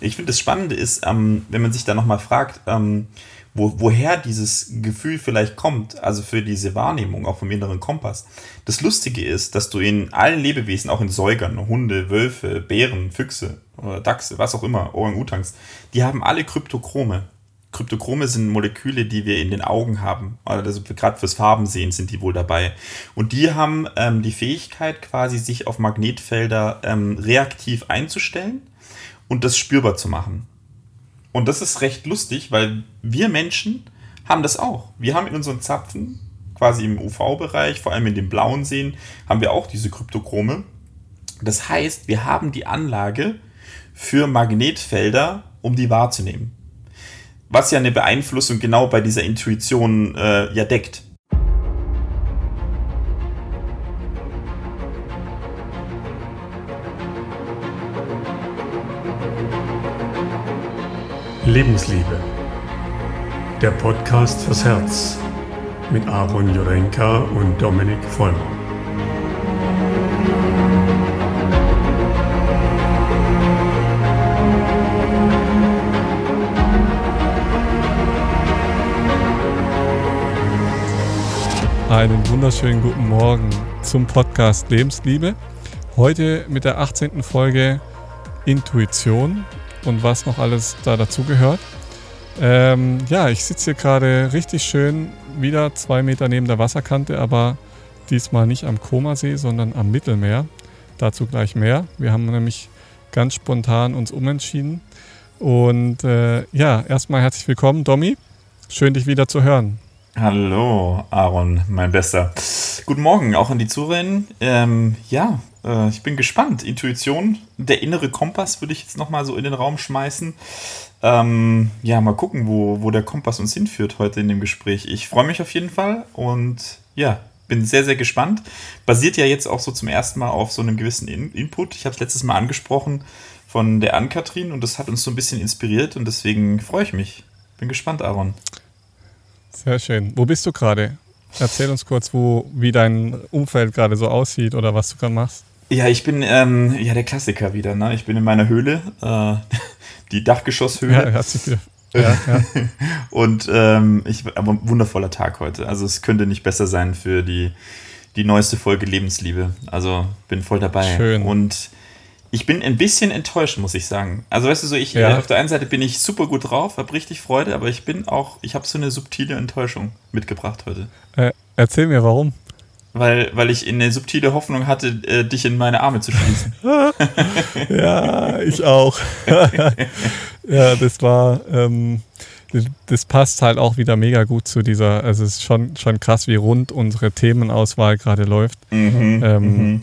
Ich finde, das Spannende ist, ähm, wenn man sich da nochmal fragt, ähm, wo, woher dieses Gefühl vielleicht kommt, also für diese Wahrnehmung, auch vom inneren Kompass. Das Lustige ist, dass du in allen Lebewesen, auch in Säugern, Hunde, Wölfe, Bären, Füchse oder Dachse, was auch immer, Orang-Utans, die haben alle Kryptochrome. Kryptochrome sind Moleküle, die wir in den Augen haben. Also gerade fürs Farbensehen sind die wohl dabei. Und die haben ähm, die Fähigkeit, quasi sich auf Magnetfelder ähm, reaktiv einzustellen und das spürbar zu machen. Und das ist recht lustig, weil wir Menschen haben das auch. Wir haben in unseren Zapfen, quasi im UV-Bereich, vor allem in den blauen Seen, haben wir auch diese Kryptochrome. Das heißt, wir haben die Anlage für Magnetfelder, um die wahrzunehmen. Was ja eine Beeinflussung genau bei dieser Intuition äh, ja deckt. Lebensliebe. Der Podcast fürs Herz mit Aaron Jurenka und Dominik Vollmer. Einen wunderschönen guten Morgen zum Podcast Lebensliebe. Heute mit der 18. Folge Intuition und was noch alles da dazugehört. Ähm, ja, ich sitze hier gerade richtig schön wieder zwei Meter neben der Wasserkante, aber diesmal nicht am Komasee, sondern am Mittelmeer. Dazu gleich mehr. Wir haben nämlich ganz spontan uns umentschieden. Und äh, ja, erstmal herzlich willkommen, Domi. Schön, dich wieder zu hören. Hallo, Aaron, mein Bester. Guten Morgen auch an die Zuhörerinnen. Ähm, ja, äh, ich bin gespannt. Intuition, der innere Kompass würde ich jetzt nochmal so in den Raum schmeißen. Ähm, ja, mal gucken, wo, wo der Kompass uns hinführt heute in dem Gespräch. Ich freue mich auf jeden Fall und ja, bin sehr, sehr gespannt. Basiert ja jetzt auch so zum ersten Mal auf so einem gewissen in Input. Ich habe es letztes Mal angesprochen von der Ann-Kathrin und das hat uns so ein bisschen inspiriert und deswegen freue ich mich. Bin gespannt, Aaron. Sehr schön. Wo bist du gerade? Erzähl uns kurz, wo, wie dein Umfeld gerade so aussieht oder was du gerade machst. Ja, ich bin ähm, ja der Klassiker wieder. Ne? Ich bin in meiner Höhle, äh, die Dachgeschosshöhle. Ja, herzlich wieder. Ja, ja. und ähm, ich, aber ein wundervoller Tag heute. Also es könnte nicht besser sein für die, die neueste Folge Lebensliebe. Also bin voll dabei. Schön. Und ich bin ein bisschen enttäuscht, muss ich sagen. Also weißt du so, ich ja. auf der einen Seite bin ich super gut drauf, habe richtig Freude, aber ich bin auch, ich habe so eine subtile Enttäuschung mitgebracht heute. Äh, erzähl mir, warum? weil, weil ich eine subtile Hoffnung hatte, äh, dich in meine Arme zu schließen. ja, ich auch. ja, das war, ähm, das passt halt auch wieder mega gut zu dieser, also es ist schon, schon krass, wie rund unsere Themenauswahl gerade läuft. Mhm, ähm, mhm.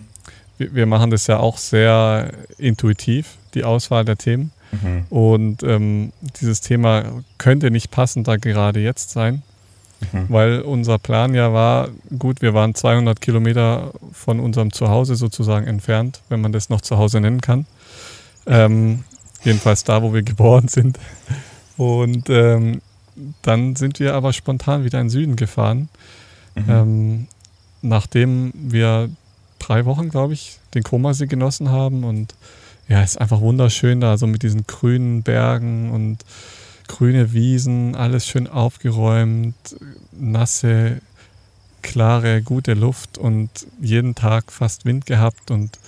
Wir, machen das ja auch sehr intuitiv, die Auswahl der Themen. Mhm. Und ähm, dieses Thema könnte nicht passender gerade jetzt sein. Mhm. Weil unser Plan ja war, gut, wir waren 200 Kilometer von unserem Zuhause sozusagen entfernt, wenn man das noch Zuhause nennen kann. Ähm, jedenfalls da, wo wir geboren sind. Und ähm, dann sind wir aber spontan wieder in den Süden gefahren. Mhm. Ähm, nachdem wir drei Wochen, glaube ich, den Komasee genossen haben. Und ja, es ist einfach wunderschön da, so mit diesen grünen Bergen und grüne Wiesen, alles schön aufgeräumt, nasse, klare, gute Luft und jeden Tag fast Wind gehabt und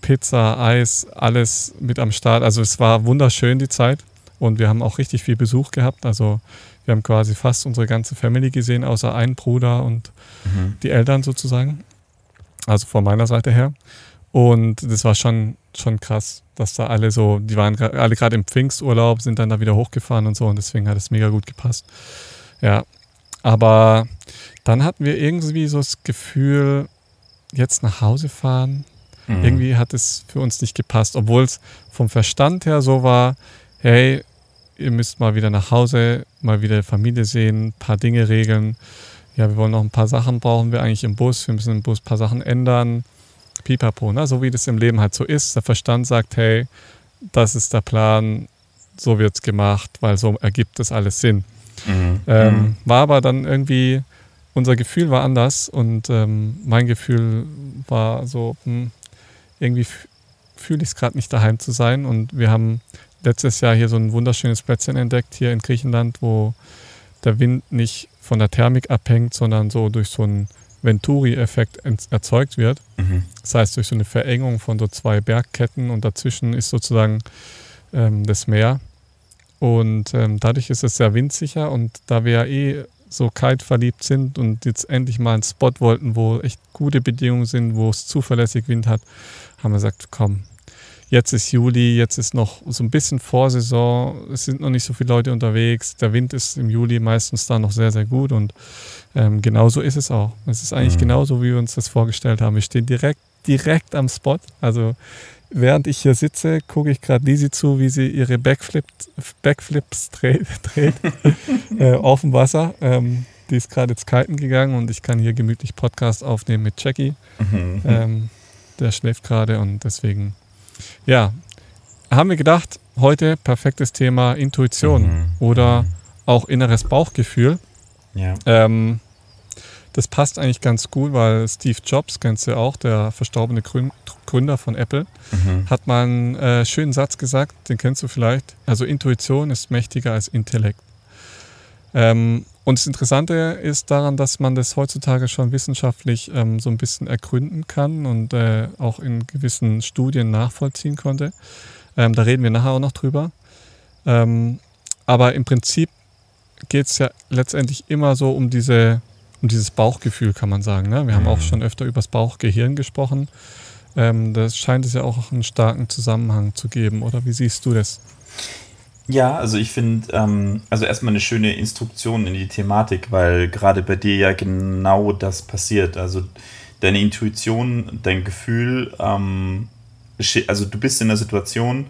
Pizza, Eis, alles mit am Start. Also es war wunderschön die Zeit und wir haben auch richtig viel Besuch gehabt. Also wir haben quasi fast unsere ganze Family gesehen, außer ein Bruder und mhm. die Eltern sozusagen. Also von meiner Seite her. Und das war schon, schon krass, dass da alle so, die waren alle gerade im Pfingsturlaub, sind dann da wieder hochgefahren und so und deswegen hat es mega gut gepasst. Ja, aber dann hatten wir irgendwie so das Gefühl, jetzt nach Hause fahren. Mhm. Irgendwie hat es für uns nicht gepasst, obwohl es vom Verstand her so war, hey, ihr müsst mal wieder nach Hause, mal wieder Familie sehen, ein paar Dinge regeln. Ja, wir wollen noch ein paar Sachen brauchen wir eigentlich im Bus, wir müssen im Bus ein paar Sachen ändern pipapo, ne? so wie das im Leben halt so ist. Der Verstand sagt, hey, das ist der Plan, so wird es gemacht, weil so ergibt das alles Sinn. Mhm. Ähm, mhm. war aber dann irgendwie, unser Gefühl war anders und ähm, mein Gefühl war so, hm, irgendwie fühle ich es gerade nicht daheim zu sein und wir haben letztes Jahr hier so ein wunderschönes Plätzchen entdeckt, hier in Griechenland, wo der Wind nicht von der Thermik abhängt, sondern so durch so einen Venturi-Effekt erzeugt wird. Mhm. Das heißt, durch so eine Verengung von so zwei Bergketten und dazwischen ist sozusagen ähm, das Meer. Und ähm, dadurch ist es sehr windsicher und da wir ja eh so kalt verliebt sind und jetzt endlich mal einen Spot wollten, wo echt gute Bedingungen sind, wo es zuverlässig Wind hat, haben wir gesagt, komm, jetzt ist Juli, jetzt ist noch so ein bisschen Vorsaison, es sind noch nicht so viele Leute unterwegs, der Wind ist im Juli meistens da noch sehr, sehr gut und ähm, genauso ist es auch. Es ist eigentlich mhm. genauso, wie wir uns das vorgestellt haben. Wir stehen direkt, direkt am Spot, also während ich hier sitze, gucke ich gerade Lisi zu, wie sie ihre Backflips, Backflips dreht, dreht äh, auf dem Wasser. Ähm, die ist gerade ins Kiten gegangen und ich kann hier gemütlich Podcast aufnehmen mit Jackie. Mhm. Ähm, der schläft gerade und deswegen, ja, haben wir gedacht, heute perfektes Thema Intuition mhm. oder mhm. auch inneres Bauchgefühl. Ja. Ähm, das passt eigentlich ganz gut, weil Steve Jobs, kennst du auch, der verstorbene Gründer von Apple, mhm. hat mal einen äh, schönen Satz gesagt, den kennst du vielleicht. Also Intuition ist mächtiger als Intellekt. Ähm, und das Interessante ist daran, dass man das heutzutage schon wissenschaftlich ähm, so ein bisschen ergründen kann und äh, auch in gewissen Studien nachvollziehen konnte. Ähm, da reden wir nachher auch noch drüber. Ähm, aber im Prinzip geht es ja letztendlich immer so um, diese, um dieses Bauchgefühl, kann man sagen. Ne? Wir haben auch mhm. schon öfter über das Bauchgehirn gesprochen. Ähm, da scheint es ja auch einen starken Zusammenhang zu geben, oder wie siehst du das? Ja, also ich finde, ähm, also erstmal eine schöne Instruktion in die Thematik, weil gerade bei dir ja genau das passiert. Also deine Intuition, dein Gefühl, ähm, also du bist in der Situation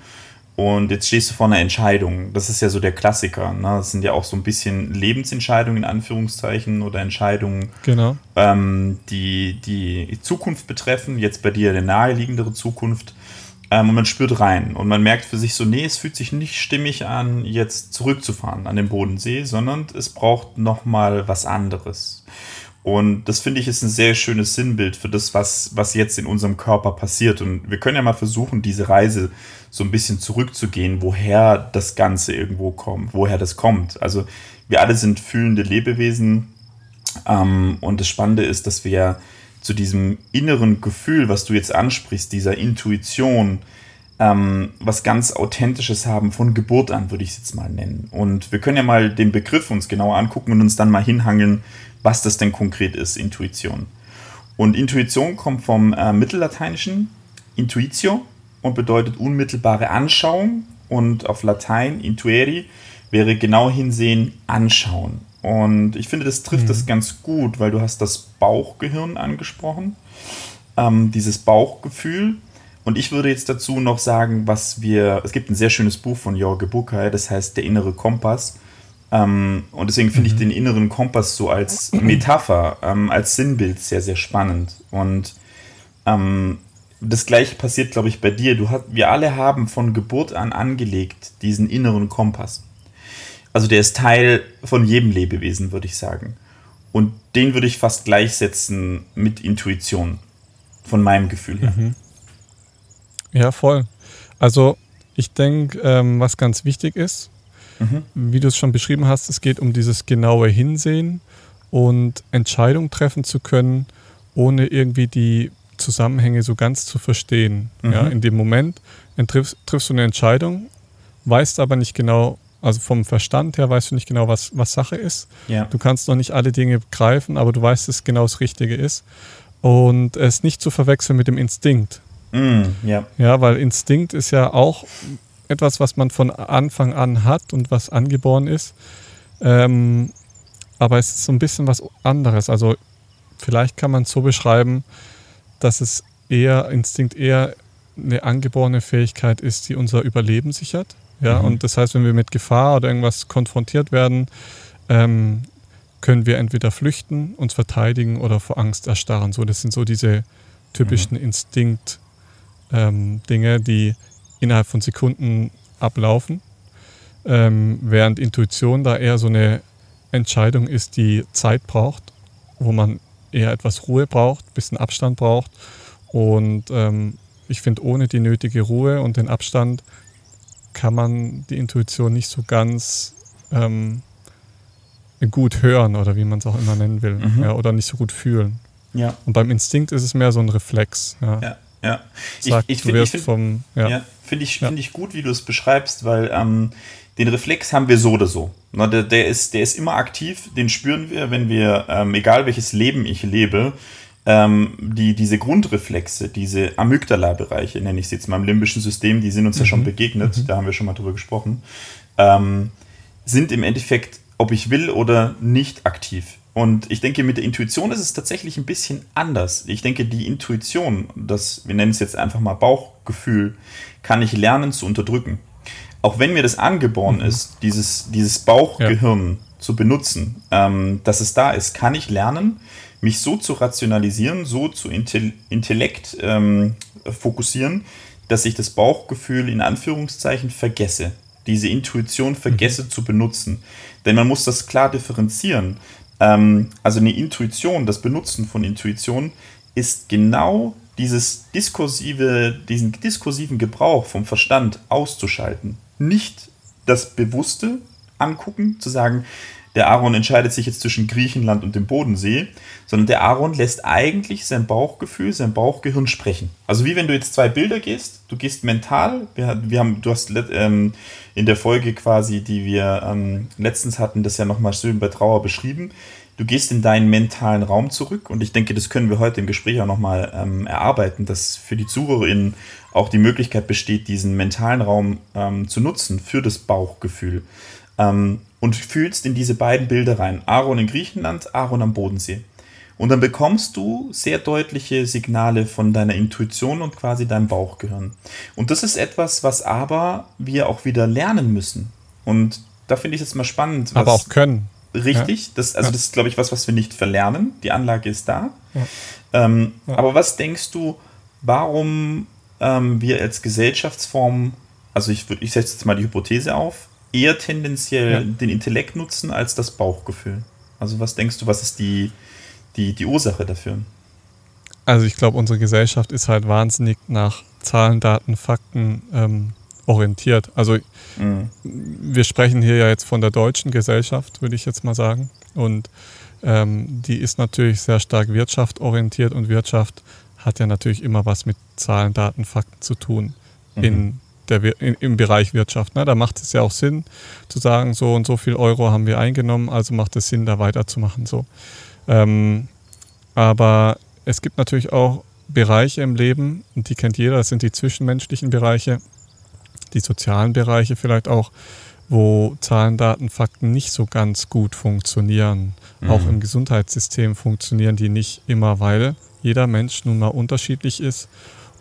und jetzt stehst du vor einer Entscheidung. Das ist ja so der Klassiker. Ne? Das sind ja auch so ein bisschen Lebensentscheidungen in Anführungszeichen oder Entscheidungen, genau. ähm, die die Zukunft betreffen. Jetzt bei dir eine naheliegendere Zukunft. Ähm, und man spürt rein und man merkt für sich so, nee, es fühlt sich nicht stimmig an, jetzt zurückzufahren an den Bodensee, sondern es braucht nochmal was anderes. Und das finde ich ist ein sehr schönes Sinnbild für das, was, was jetzt in unserem Körper passiert. Und wir können ja mal versuchen, diese Reise so ein bisschen zurückzugehen, woher das Ganze irgendwo kommt, woher das kommt. Also wir alle sind fühlende Lebewesen. Ähm, und das Spannende ist, dass wir zu diesem inneren Gefühl, was du jetzt ansprichst, dieser Intuition, ähm, was ganz Authentisches haben von Geburt an, würde ich es jetzt mal nennen. Und wir können ja mal den Begriff uns genauer angucken und uns dann mal hinhangeln, was das denn konkret ist, Intuition. Und Intuition kommt vom äh, Mittellateinischen Intuitio und bedeutet unmittelbare Anschauung und auf Latein intueri wäre genau hinsehen, anschauen. Und ich finde, das trifft mhm. das ganz gut, weil du hast das Bauchgehirn angesprochen, ähm, dieses Bauchgefühl. Und ich würde jetzt dazu noch sagen, was wir, es gibt ein sehr schönes Buch von Jorge Bucay, das heißt Der innere Kompass. Ähm, und deswegen finde mhm. ich den inneren Kompass so als Metapher, ähm, als Sinnbild sehr, sehr spannend. Und ähm, das gleiche passiert, glaube ich, bei dir. Du hast, wir alle haben von Geburt an angelegt diesen inneren Kompass. Also der ist Teil von jedem Lebewesen, würde ich sagen. Und den würde ich fast gleichsetzen mit Intuition, von meinem Gefühl her. Mhm. Ja, voll. Also ich denke, ähm, was ganz wichtig ist, mhm. wie du es schon beschrieben hast, es geht um dieses genaue Hinsehen und Entscheidungen treffen zu können, ohne irgendwie die Zusammenhänge so ganz zu verstehen. Mhm. Ja, in dem Moment triffst, triffst du eine Entscheidung, weißt aber nicht genau, also vom Verstand her weißt du nicht genau, was, was Sache ist. Ja. Du kannst noch nicht alle Dinge begreifen, aber du weißt, dass genau das Richtige ist. Und es nicht zu verwechseln mit dem Instinkt. Mm, ja. ja, weil Instinkt ist ja auch etwas, was man von Anfang an hat und was angeboren ist. Ähm, aber es ist so ein bisschen was anderes. Also vielleicht kann man es so beschreiben, dass es eher Instinkt eher eine angeborene Fähigkeit ist, die unser Überleben sichert. Ja, mhm. und das heißt, wenn wir mit Gefahr oder irgendwas konfrontiert werden, ähm, können wir entweder flüchten, uns verteidigen oder vor Angst erstarren. So, das sind so diese typischen mhm. Instinkt-Dinge, ähm, die innerhalb von Sekunden ablaufen, ähm, während Intuition da eher so eine Entscheidung ist, die Zeit braucht, wo man eher etwas Ruhe braucht, ein bisschen Abstand braucht. Und ähm, ich finde, ohne die nötige Ruhe und den Abstand kann man die Intuition nicht so ganz ähm, gut hören oder wie man es auch immer nennen will. Mhm. Ja, oder nicht so gut fühlen. Ja. Und beim Instinkt ist es mehr so ein Reflex. Ja. ja. Ja, Sagt, ich, ich finde find, vom, ja. ja finde ich, find ich gut, wie du es beschreibst, weil ähm, den Reflex haben wir so oder so. Na, der, der, ist, der ist immer aktiv, den spüren wir, wenn wir, ähm, egal welches Leben ich lebe, ähm, die, diese Grundreflexe, diese Amygdala-Bereiche, nenne ich sie jetzt mal im limbischen System, die sind uns mhm. ja schon mhm. begegnet, mhm. da haben wir schon mal drüber gesprochen, ähm, sind im Endeffekt, ob ich will oder nicht, aktiv. Und ich denke, mit der Intuition ist es tatsächlich ein bisschen anders. Ich denke, die Intuition, das, wir nennen es jetzt einfach mal Bauchgefühl, kann ich lernen zu unterdrücken. Auch wenn mir das angeboren mhm. ist, dieses, dieses Bauchgehirn ja. zu benutzen, ähm, dass es da ist, kann ich lernen, mich so zu rationalisieren, so zu Intellekt ähm, fokussieren, dass ich das Bauchgefühl in Anführungszeichen vergesse. Diese Intuition vergesse mhm. zu benutzen. Denn man muss das klar differenzieren. Ähm, also eine Intuition, das Benutzen von Intuition ist genau dieses diskursive, diesen diskursiven Gebrauch vom Verstand auszuschalten. Nicht das Bewusste angucken, zu sagen, der Aaron entscheidet sich jetzt zwischen Griechenland und dem Bodensee, sondern der Aaron lässt eigentlich sein Bauchgefühl, sein Bauchgehirn sprechen. Also wie wenn du jetzt zwei Bilder gehst, du gehst mental, wir, wir haben, du hast ähm, in der Folge quasi, die wir ähm, letztens hatten, das ja nochmal schön bei Trauer beschrieben, du gehst in deinen mentalen Raum zurück und ich denke, das können wir heute im Gespräch auch nochmal ähm, erarbeiten, dass für die ZuhörerInnen auch die Möglichkeit besteht, diesen mentalen Raum ähm, zu nutzen für das Bauchgefühl. Ähm, und fühlst in diese beiden Bilder rein. Aaron in Griechenland, Aaron am Bodensee. Und dann bekommst du sehr deutliche Signale von deiner Intuition und quasi deinem Bauchgehirn. Und das ist etwas, was aber wir auch wieder lernen müssen. Und da finde ich es mal spannend. aber auch können. Richtig. Ja. Das, also ja. das ist, glaube ich, was, was wir nicht verlernen. Die Anlage ist da. Ja. Ähm, aber was denkst du, warum ähm, wir als Gesellschaftsform, also ich, ich setze jetzt mal die Hypothese auf, eher tendenziell ja. den Intellekt nutzen als das Bauchgefühl. Also was denkst du, was ist die, die, die Ursache dafür? Also ich glaube, unsere Gesellschaft ist halt wahnsinnig nach Zahlen, Daten, Fakten ähm, orientiert. Also mhm. wir sprechen hier ja jetzt von der deutschen Gesellschaft, würde ich jetzt mal sagen. Und ähm, die ist natürlich sehr stark wirtschaftorientiert und Wirtschaft hat ja natürlich immer was mit Zahlen, Daten, Fakten zu tun mhm. in der, in, im Bereich Wirtschaft. Ne? Da macht es ja auch Sinn zu sagen, so und so viel Euro haben wir eingenommen, also macht es Sinn, da weiterzumachen. So. Ähm, aber es gibt natürlich auch Bereiche im Leben, und die kennt jeder, das sind die zwischenmenschlichen Bereiche, die sozialen Bereiche vielleicht auch, wo Zahlen, Daten, Fakten nicht so ganz gut funktionieren. Mhm. Auch im Gesundheitssystem funktionieren die nicht immer, weil jeder Mensch nun mal unterschiedlich ist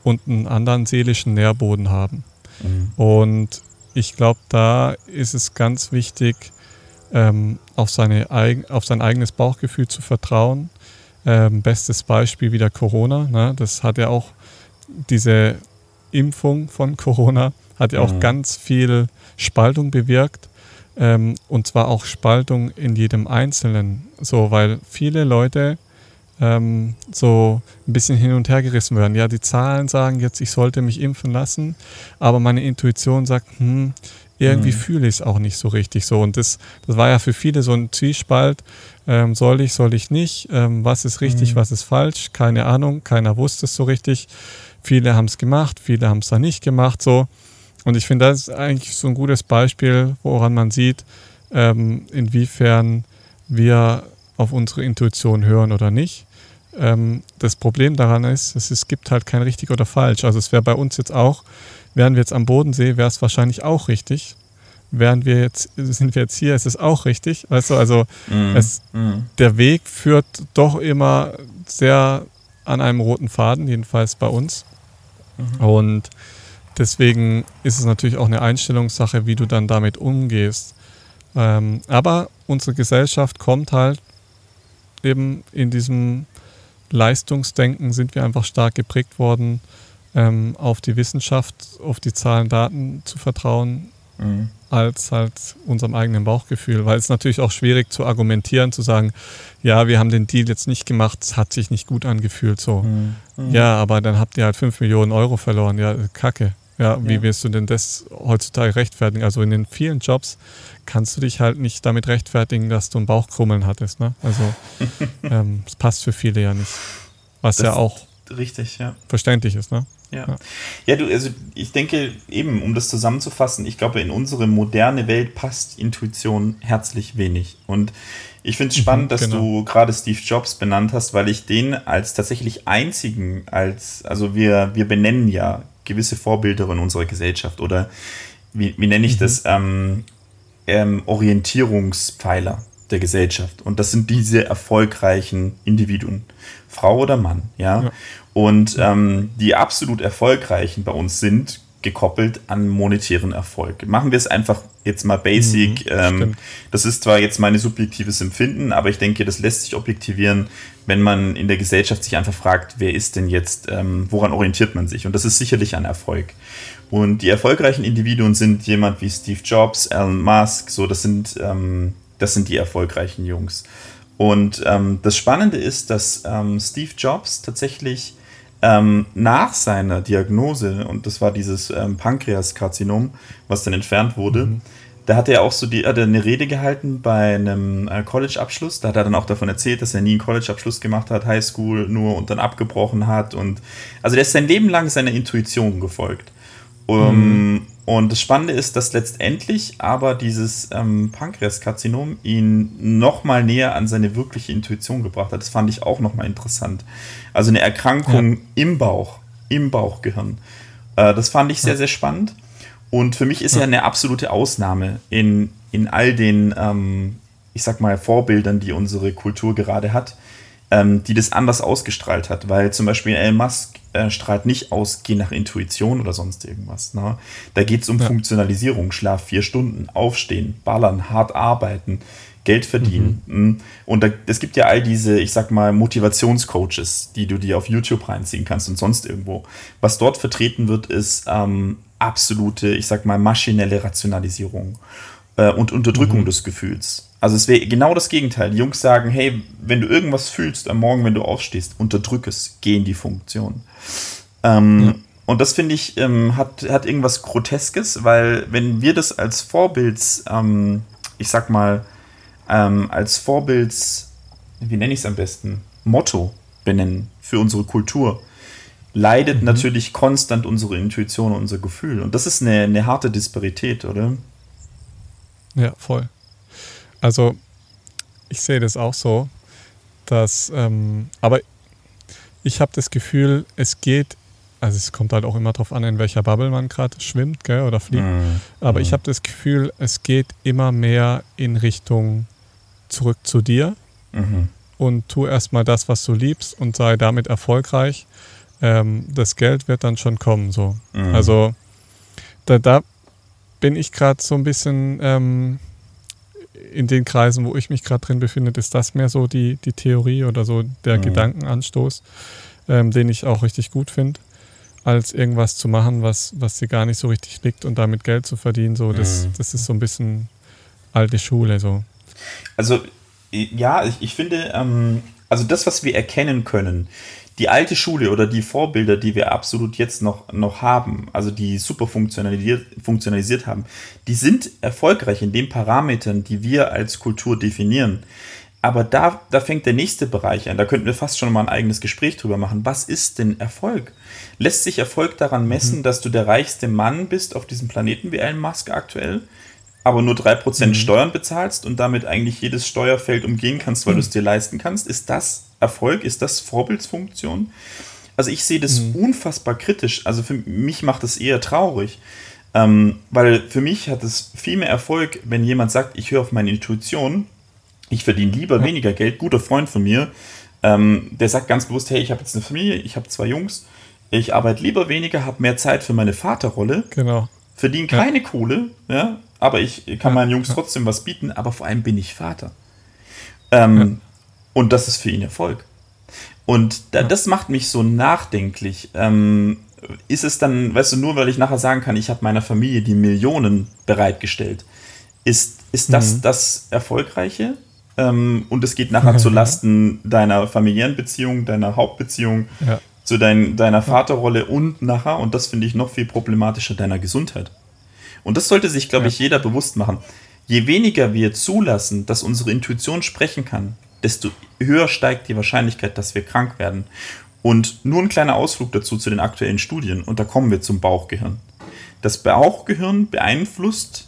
und einen anderen seelischen Nährboden haben. Mhm. Und ich glaube, da ist es ganz wichtig, ähm, auf, seine, auf sein eigenes Bauchgefühl zu vertrauen. Ähm, bestes Beispiel wieder Corona. Ne? Das hat ja auch diese Impfung von Corona, hat ja auch mhm. ganz viel Spaltung bewirkt. Ähm, und zwar auch Spaltung in jedem Einzelnen. So, weil viele Leute ähm, so ein bisschen hin und her gerissen werden. Ja, die Zahlen sagen jetzt, ich sollte mich impfen lassen, aber meine Intuition sagt, hm, irgendwie mhm. fühle ich es auch nicht so richtig so. Und das, das war ja für viele so ein Zwiespalt. Ähm, soll ich, soll ich nicht? Ähm, was ist richtig, mhm. was ist falsch? Keine Ahnung, keiner wusste es so richtig. Viele haben es gemacht, viele haben es dann nicht gemacht. So. Und ich finde, das ist eigentlich so ein gutes Beispiel, woran man sieht, ähm, inwiefern wir auf unsere Intuition hören oder nicht. Ähm, das Problem daran ist, es, es gibt halt kein richtig oder falsch. Also es wäre bei uns jetzt auch, wären wir jetzt am Bodensee, wäre es wahrscheinlich auch richtig. Während wir jetzt, sind wir jetzt hier, ist es auch richtig. Weißt du, also mm, es, mm. der Weg führt doch immer sehr an einem roten Faden, jedenfalls bei uns. Mhm. Und deswegen ist es natürlich auch eine Einstellungssache, wie du dann damit umgehst. Ähm, aber unsere Gesellschaft kommt halt eben in diesem Leistungsdenken sind wir einfach stark geprägt worden, ähm, auf die Wissenschaft, auf die Zahlen, Daten zu vertrauen, mhm. als halt unserem eigenen Bauchgefühl. Weil es natürlich auch schwierig zu argumentieren, zu sagen, ja, wir haben den Deal jetzt nicht gemacht, es hat sich nicht gut angefühlt. So. Mhm. Mhm. Ja, aber dann habt ihr halt 5 Millionen Euro verloren. Ja, kacke. Ja, wie ja. wirst du denn das heutzutage rechtfertigen? Also in den vielen Jobs kannst du dich halt nicht damit rechtfertigen, dass du einen Bauchkrummeln hattest. Ne? Also ähm, das passt für viele ja nicht. Was das ja auch richtig, ja. verständlich ist, ne? Ja. ja. ja, du, also ich denke eben, um das zusammenzufassen, ich glaube, in unsere moderne Welt passt Intuition herzlich wenig. Und ich finde es mhm, spannend, mhm, dass genau. du gerade Steve Jobs benannt hast, weil ich den als tatsächlich einzigen, als, also wir, wir benennen ja gewisse Vorbilder in unserer Gesellschaft oder wie, wie nenne ich mhm. das? Ähm, ähm, Orientierungspfeiler der Gesellschaft. Und das sind diese erfolgreichen Individuen, Frau oder Mann, ja. ja. Und ähm, die absolut erfolgreichen bei uns sind gekoppelt an monetären Erfolg. Machen wir es einfach jetzt mal basic. Mhm, ähm, das ist zwar jetzt mein subjektives Empfinden, aber ich denke, das lässt sich objektivieren, wenn man in der Gesellschaft sich einfach fragt, wer ist denn jetzt, ähm, woran orientiert man sich? Und das ist sicherlich ein Erfolg. Und die erfolgreichen Individuen sind jemand wie Steve Jobs, Elon Musk, so das sind, ähm, das sind die erfolgreichen Jungs. Und ähm, das Spannende ist, dass ähm, Steve Jobs tatsächlich ähm, nach seiner Diagnose, und das war dieses ähm, Pankreaskarzinom, was dann entfernt wurde, mhm. da hat er auch so die, hat er eine Rede gehalten bei einem äh, College-Abschluss. Da hat er dann auch davon erzählt, dass er nie einen College-Abschluss gemacht hat, Highschool nur und dann abgebrochen hat. Und also der ist sein Leben lang seiner Intuition gefolgt. Um, mhm. Und das Spannende ist, dass letztendlich aber dieses ähm, Pankreaskarzinom ihn nochmal näher an seine wirkliche Intuition gebracht hat. Das fand ich auch nochmal interessant. Also eine Erkrankung ja. im Bauch, im Bauchgehirn. Äh, das fand ich sehr, ja. sehr spannend. Und für mich ist ja. er eine absolute Ausnahme in, in all den, ähm, ich sag mal, Vorbildern, die unsere Kultur gerade hat ähm, die das anders ausgestrahlt hat, weil zum Beispiel Elon Musk äh, strahlt nicht aus, geh nach Intuition oder sonst irgendwas. Ne? Da geht es um ja. Funktionalisierung, Schlaf vier Stunden, aufstehen, ballern, hart arbeiten, Geld verdienen. Mhm. Mm. Und da, es gibt ja all diese, ich sag mal, Motivationscoaches, die du dir auf YouTube reinziehen kannst und sonst irgendwo. Was dort vertreten wird, ist ähm, absolute, ich sag mal, maschinelle Rationalisierung äh, und Unterdrückung mhm. des Gefühls. Also es wäre genau das Gegenteil. Die Jungs sagen, hey, wenn du irgendwas fühlst am Morgen, wenn du aufstehst, unterdrück es, geh in die Funktion. Ähm, ja. Und das finde ich, ähm, hat, hat irgendwas Groteskes, weil wenn wir das als Vorbilds, ähm, ich sag mal, ähm, als Vorbilds, wie nenne ich es am besten, Motto benennen für unsere Kultur, leidet mhm. natürlich konstant unsere Intuition und unser Gefühl. Und das ist eine, eine harte Disparität, oder? Ja, voll. Also ich sehe das auch so, dass, ähm, aber ich habe das Gefühl, es geht, also es kommt halt auch immer darauf an, in welcher Bubble man gerade schwimmt gell, oder fliegt, mhm. aber ich mhm. habe das Gefühl, es geht immer mehr in Richtung zurück zu dir mhm. und tu erstmal das, was du liebst und sei damit erfolgreich. Ähm, das Geld wird dann schon kommen. So. Mhm. Also da, da bin ich gerade so ein bisschen ähm, in den Kreisen, wo ich mich gerade drin befinde, ist das mehr so die, die Theorie oder so der mhm. Gedankenanstoß, ähm, den ich auch richtig gut finde, als irgendwas zu machen, was, was dir gar nicht so richtig liegt und damit Geld zu verdienen. So, das, mhm. das ist so ein bisschen alte Schule. So. Also, ja, ich, ich finde, ähm, also das, was wir erkennen können, die alte Schule oder die Vorbilder, die wir absolut jetzt noch, noch haben, also die super funktionalisiert, funktionalisiert haben, die sind erfolgreich in den Parametern, die wir als Kultur definieren. Aber da, da fängt der nächste Bereich an. Da könnten wir fast schon mal ein eigenes Gespräch drüber machen. Was ist denn Erfolg? Lässt sich Erfolg daran messen, mhm. dass du der reichste Mann bist auf diesem Planeten wie Elon Musk aktuell? aber nur 3% mhm. Steuern bezahlst und damit eigentlich jedes Steuerfeld umgehen kannst, weil mhm. du es dir leisten kannst. Ist das Erfolg? Ist das Vorbildsfunktion? Also ich sehe das mhm. unfassbar kritisch. Also für mich macht das eher traurig. Ähm, weil für mich hat es viel mehr Erfolg, wenn jemand sagt, ich höre auf meine Intuition, ich verdiene lieber ja. weniger Geld. Guter Freund von mir, ähm, der sagt ganz bewusst, hey, ich habe jetzt eine Familie, ich habe zwei Jungs, ich arbeite lieber weniger, habe mehr Zeit für meine Vaterrolle. Genau. Verdiene keine ja. Kohle, ja, aber ich kann ja. meinen Jungs trotzdem was bieten, aber vor allem bin ich Vater. Ähm, und das ist für ihn Erfolg. Und da, das macht mich so nachdenklich. Ähm, ist es dann, weißt du, nur weil ich nachher sagen kann, ich habe meiner Familie die Millionen bereitgestellt, ist, ist das mhm. das Erfolgreiche? Ähm, und es geht nachher zu Lasten deiner familiären Beziehung, deiner Hauptbeziehung. Ja. zu dein, deiner Vaterrolle und nachher, und das finde ich noch viel problematischer, deiner Gesundheit. Und das sollte sich, glaube ja. ich, jeder bewusst machen. Je weniger wir zulassen, dass unsere Intuition sprechen kann, desto höher steigt die Wahrscheinlichkeit, dass wir krank werden. Und nur ein kleiner Ausflug dazu zu den aktuellen Studien, und da kommen wir zum Bauchgehirn. Das Bauchgehirn beeinflusst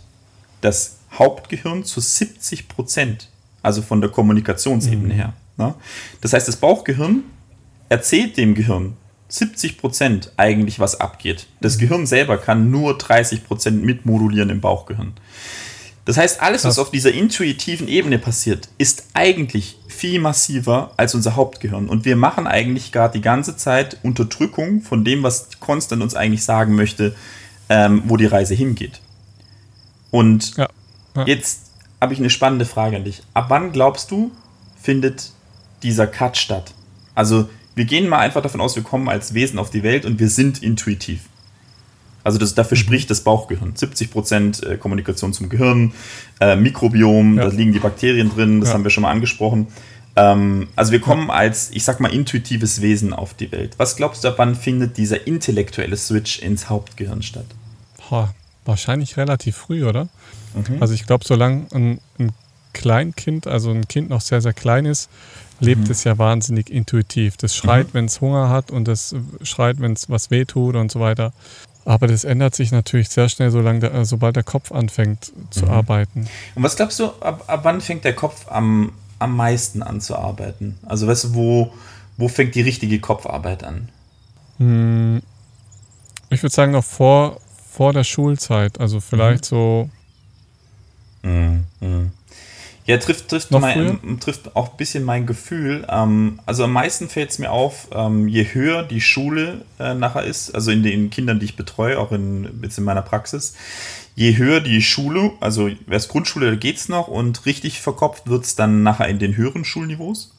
das Hauptgehirn zu 70 Prozent, also von der Kommunikationsebene mhm. her. Ne? Das heißt, das Bauchgehirn erzählt dem Gehirn 70 Prozent eigentlich, was abgeht. Das mhm. Gehirn selber kann nur 30 Prozent mitmodulieren im Bauchgehirn. Das heißt, alles, was auf dieser intuitiven Ebene passiert, ist eigentlich viel massiver als unser Hauptgehirn. Und wir machen eigentlich gerade die ganze Zeit Unterdrückung von dem, was Konstant uns eigentlich sagen möchte, ähm, wo die Reise hingeht. Und ja. Ja. jetzt habe ich eine spannende Frage an dich. Ab wann glaubst du, findet dieser Cut statt? Also wir gehen mal einfach davon aus, wir kommen als Wesen auf die Welt und wir sind intuitiv. Also das, dafür mhm. spricht das Bauchgehirn. 70% äh, Kommunikation zum Gehirn, äh, Mikrobiom, ja. da liegen die Bakterien drin, das ja. haben wir schon mal angesprochen. Ähm, also wir kommen als, ich sag mal, intuitives Wesen auf die Welt. Was glaubst du, ab wann findet dieser intellektuelle Switch ins Hauptgehirn statt? Boah, wahrscheinlich relativ früh, oder? Mhm. Also ich glaube, solange ein, ein Kleinkind, also ein Kind noch sehr, sehr klein ist, lebt mhm. es ja wahnsinnig intuitiv. Das schreit, mhm. wenn es Hunger hat und das schreit, wenn es was wehtut und so weiter. Aber das ändert sich natürlich sehr schnell, der, äh, sobald der Kopf anfängt zu mhm. arbeiten. Und was glaubst du, ab, ab wann fängt der Kopf am, am meisten an zu arbeiten? Also weißt du, wo, wo fängt die richtige Kopfarbeit an? Hm, ich würde sagen, noch vor, vor der Schulzeit. Also vielleicht mhm. so. Mhm. Ja, trifft, trifft, mein, trifft auch ein bisschen mein Gefühl. Ähm, also am meisten fällt es mir auf, ähm, je höher die Schule äh, nachher ist, also in den Kindern, die ich betreue, auch in, jetzt in meiner Praxis, je höher die Schule, also erst Grundschule geht es noch und richtig verkopft wird es dann nachher in den höheren Schulniveaus.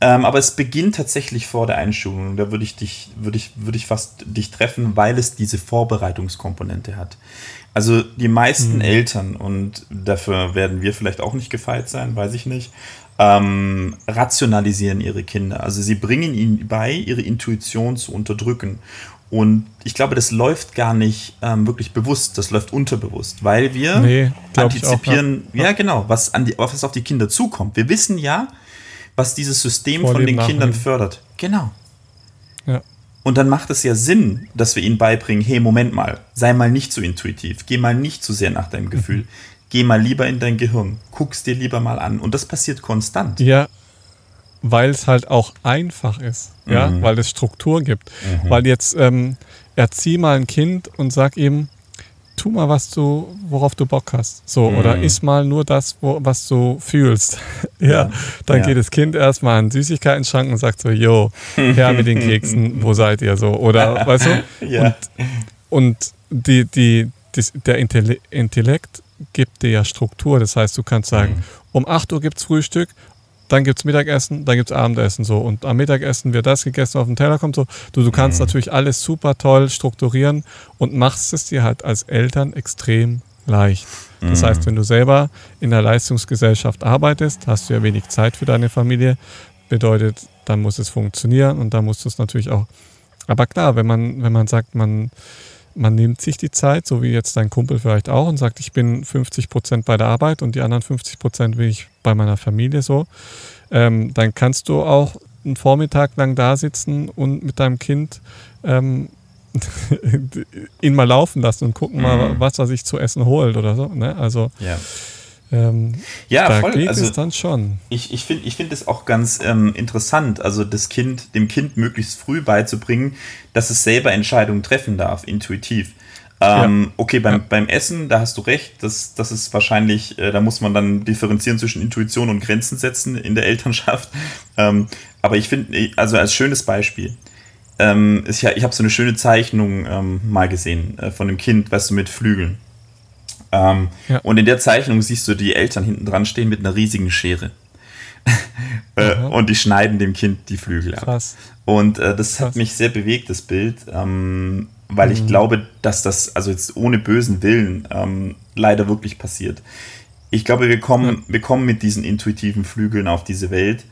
Ähm, aber es beginnt tatsächlich vor der Einschulung. Da würde ich dich, würde ich, würde ich fast dich treffen, weil es diese Vorbereitungskomponente hat. Also die meisten mhm. Eltern, und dafür werden wir vielleicht auch nicht gefeit sein, weiß ich nicht, ähm, rationalisieren ihre Kinder. Also sie bringen ihnen bei, ihre Intuition zu unterdrücken. Und ich glaube, das läuft gar nicht ähm, wirklich bewusst, das läuft unterbewusst, weil wir nee, antizipieren, auch, ja. ja. genau, was, an die, was auf die Kinder zukommt. Wir wissen ja, was dieses System Vor von den Kindern fördert. Genau. Ja. Und dann macht es ja Sinn, dass wir ihnen beibringen, hey, Moment mal, sei mal nicht so intuitiv, geh mal nicht zu sehr nach deinem Gefühl, mhm. geh mal lieber in dein Gehirn, guck's dir lieber mal an. Und das passiert konstant. Ja, weil es halt auch einfach ist, ja, mhm. weil es Struktur gibt. Mhm. Weil jetzt ähm, erzieh mal ein Kind und sag ihm, tu mal, was du, worauf du Bock hast. So, mhm. oder iss mal nur das, wo, was du fühlst. ja, ja, dann ja. geht das Kind erstmal an den Süßigkeiten-Schrank und sagt so, yo, her mit den Keksen, wo seid ihr so? Oder, weißt du? Ja. Und, und die, die, die, der Intellekt gibt dir ja Struktur. Das heißt, du kannst sagen, mhm. um 8 Uhr gibt es Frühstück, dann gibt es Mittagessen, dann gibt es Abendessen so. Und am Mittagessen wird das gegessen, auf den Teller kommt so. Du, du kannst mhm. natürlich alles super toll strukturieren und machst es dir halt als Eltern extrem leicht. Das mhm. heißt, wenn du selber in der Leistungsgesellschaft arbeitest, hast du ja wenig Zeit für deine Familie. Bedeutet, dann muss es funktionieren und dann musst du es natürlich auch. Aber klar, wenn man, wenn man sagt, man man nimmt sich die Zeit, so wie jetzt dein Kumpel vielleicht auch, und sagt, ich bin 50 Prozent bei der Arbeit und die anderen 50 Prozent will ich bei meiner Familie so. Ähm, dann kannst du auch einen Vormittag lang da sitzen und mit deinem Kind ähm, ihn mal laufen lassen und gucken mal, mhm. was er sich zu essen holt oder so. Ne? Also ja. Ähm, ja, voll. geht also, es dann schon. Ich, ich finde ich find es auch ganz ähm, interessant, also das Kind, dem Kind möglichst früh beizubringen, dass es selber Entscheidungen treffen darf, intuitiv. Ähm, ja. Okay, beim, ja. beim Essen, da hast du recht, das, das ist wahrscheinlich, äh, da muss man dann differenzieren zwischen Intuition und Grenzen setzen in der Elternschaft. Ähm, aber ich finde, also als schönes Beispiel, ähm, ist ja, ich habe so eine schöne Zeichnung ähm, mal gesehen äh, von dem Kind, weißt du, mit Flügeln. Ähm, ja. Und in der Zeichnung siehst du die Eltern hinten dran stehen mit einer riesigen Schere. äh, und die schneiden dem Kind die Flügel ab. Krass. Und äh, das Krass. hat mich sehr bewegt, das Bild, ähm, weil mhm. ich glaube, dass das, also jetzt ohne bösen Willen, ähm, leider wirklich passiert. Ich glaube, wir kommen, ja. wir kommen mit diesen intuitiven Flügeln auf diese Welt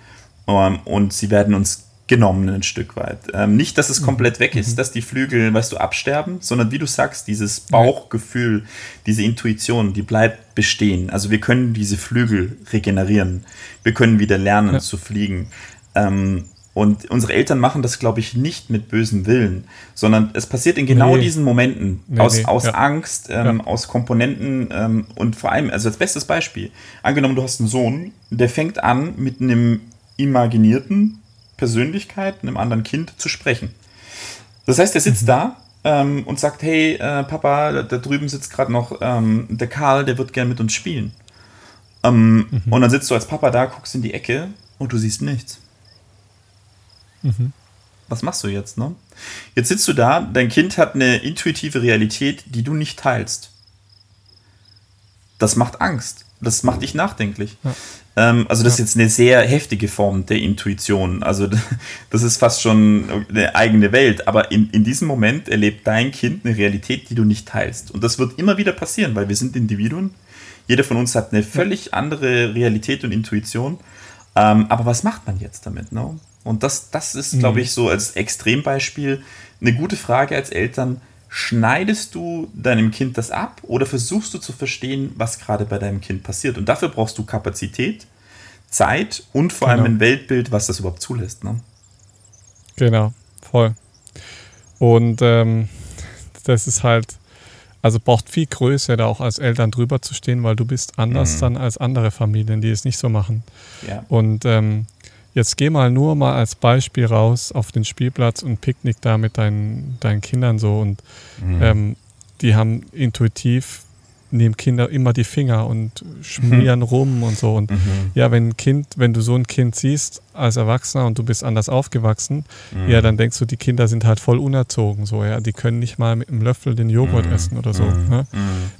ähm, und sie werden uns genommen ein Stück weit. Ähm, nicht, dass es komplett weg ist, mhm. dass die Flügel, weißt du, absterben, sondern wie du sagst, dieses Bauchgefühl, diese Intuition, die bleibt bestehen. Also wir können diese Flügel regenerieren. Wir können wieder lernen ja. zu fliegen. Ähm, und unsere Eltern machen das, glaube ich, nicht mit bösem Willen, sondern es passiert in genau nee. diesen Momenten nee, aus, nee, aus ja. Angst, ähm, ja. aus Komponenten ähm, und vor allem, also als bestes Beispiel, angenommen, du hast einen Sohn, der fängt an, mit einem imaginierten Persönlichkeit, einem anderen Kind zu sprechen. Das heißt, er sitzt mhm. da ähm, und sagt, hey, äh, Papa, da, da, drüben sitzt gerade noch ähm, der Karl, der wird gern mit uns spielen. Ähm, mhm. Und dann sitzt du als Papa da, guckst in die Ecke und du siehst nichts. Mhm. Was machst du jetzt, ne? Jetzt sitzt du da, dein Kind hat eine intuitive Realität, die du nicht teilst. Das macht Angst. Das macht dich nachdenklich. Ja. Ähm, also, das ja. ist jetzt eine sehr heftige Form der Intuition. Also, das ist fast schon eine eigene Welt. Aber in, in diesem Moment erlebt dein Kind eine Realität, die du nicht teilst. Und das wird immer wieder passieren, weil wir sind Individuen. Jeder von uns hat eine völlig andere Realität und Intuition. Ähm, aber was macht man jetzt damit? Ne? Und das, das ist, glaube mhm. ich, so als Extrembeispiel eine gute Frage als Eltern. Schneidest du deinem Kind das ab oder versuchst du zu verstehen, was gerade bei deinem Kind passiert? Und dafür brauchst du Kapazität, Zeit und vor genau. allem ein Weltbild, was das überhaupt zulässt. Ne? Genau, voll. Und ähm, das ist halt, also braucht viel Größe, da auch als Eltern drüber zu stehen, weil du bist anders mhm. dann als andere Familien, die es nicht so machen. Ja. Und ähm, Jetzt geh mal nur mal als Beispiel raus auf den Spielplatz und picknick da mit deinen, deinen Kindern so und mhm. ähm, die haben intuitiv nehmen Kinder immer die Finger und schmieren mhm. rum und so. Und mhm. ja, wenn ein Kind, wenn du so ein Kind siehst als Erwachsener und du bist anders aufgewachsen, mhm. ja, dann denkst du, die Kinder sind halt voll unerzogen, so, ja, die können nicht mal mit einem Löffel den Joghurt mhm. essen oder so. Mhm. Ne?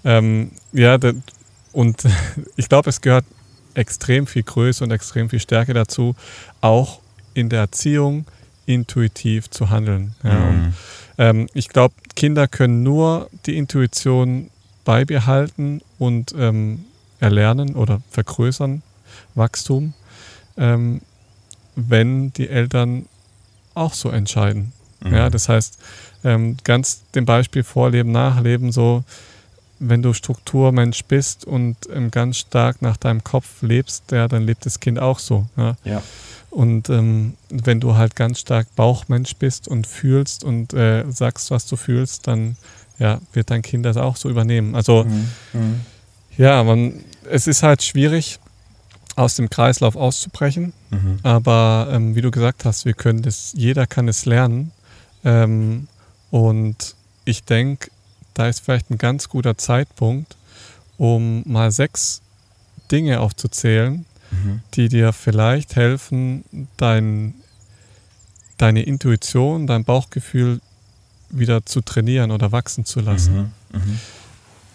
Ähm, ja, und ich glaube, es gehört extrem viel Größe und extrem viel Stärke dazu, auch in der Erziehung intuitiv zu handeln. Ja. Mhm. Und, ähm, ich glaube, Kinder können nur die Intuition beibehalten und ähm, erlernen oder vergrößern, Wachstum, ähm, wenn die Eltern auch so entscheiden. Mhm. Ja, das heißt, ähm, ganz dem Beispiel Vorleben, Nachleben, so wenn du Strukturmensch bist und ähm, ganz stark nach deinem Kopf lebst, ja, dann lebt das Kind auch so. Ja. ja. Und ähm, wenn du halt ganz stark Bauchmensch bist und fühlst und äh, sagst, was du fühlst, dann ja, wird dein Kind das auch so übernehmen. Also mhm. Mhm. ja, man, es ist halt schwierig, aus dem Kreislauf auszubrechen. Mhm. Aber ähm, wie du gesagt hast, wir können das, jeder kann es lernen. Ähm, und ich denke, da ist vielleicht ein ganz guter Zeitpunkt, um mal sechs Dinge aufzuzählen, mhm. die dir vielleicht helfen, dein, deine Intuition, dein Bauchgefühl wieder zu trainieren oder wachsen zu lassen. Mhm. Mhm.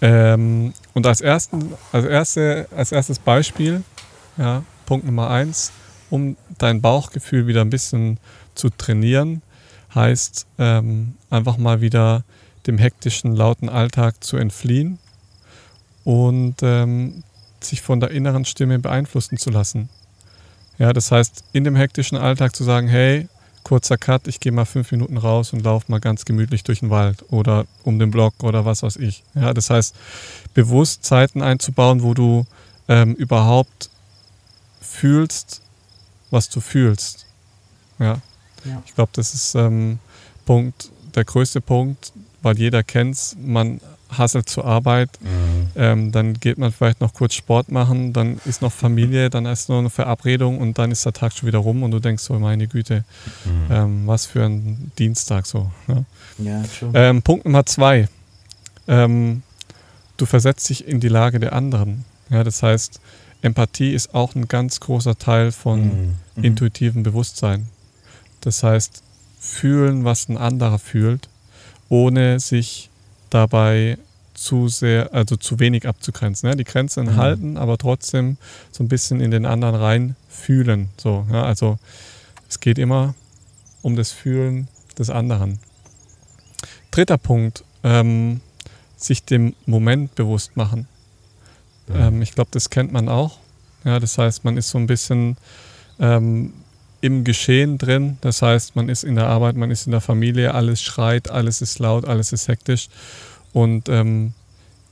Ähm, und als, ersten, als, erste, als erstes Beispiel, ja, Punkt Nummer eins, um dein Bauchgefühl wieder ein bisschen zu trainieren, heißt ähm, einfach mal wieder dem hektischen, lauten Alltag zu entfliehen und ähm, sich von der inneren Stimme beeinflussen zu lassen. Ja, das heißt, in dem hektischen Alltag zu sagen, hey, kurzer Cut, ich gehe mal fünf Minuten raus und laufe mal ganz gemütlich durch den Wald oder um den Block oder was weiß ich. Ja, das heißt, bewusst Zeiten einzubauen, wo du ähm, überhaupt fühlst, was du fühlst. Ja, ja. ich glaube, das ist ähm, Punkt, der größte Punkt, weil jeder kennt es, man hasselt zur Arbeit, mhm. ähm, dann geht man vielleicht noch kurz Sport machen, dann ist noch Familie, dann ist noch eine Verabredung und dann ist der Tag schon wieder rum und du denkst so, meine Güte, mhm. ähm, was für ein Dienstag so. Ne? Ja, ähm, Punkt Nummer zwei, ähm, du versetzt dich in die Lage der anderen. Ja, das heißt, Empathie ist auch ein ganz großer Teil von mhm. mhm. intuitivem Bewusstsein. Das heißt, fühlen, was ein anderer fühlt ohne sich dabei zu sehr, also zu wenig abzugrenzen. Ja? Die Grenzen mhm. halten, aber trotzdem so ein bisschen in den anderen rein fühlen. So, ja? Also es geht immer um das Fühlen des anderen. Dritter Punkt, ähm, sich dem Moment bewusst machen. Mhm. Ähm, ich glaube, das kennt man auch. Ja, das heißt, man ist so ein bisschen ähm, im Geschehen drin. Das heißt, man ist in der Arbeit, man ist in der Familie, alles schreit, alles ist laut, alles ist hektisch. Und ähm,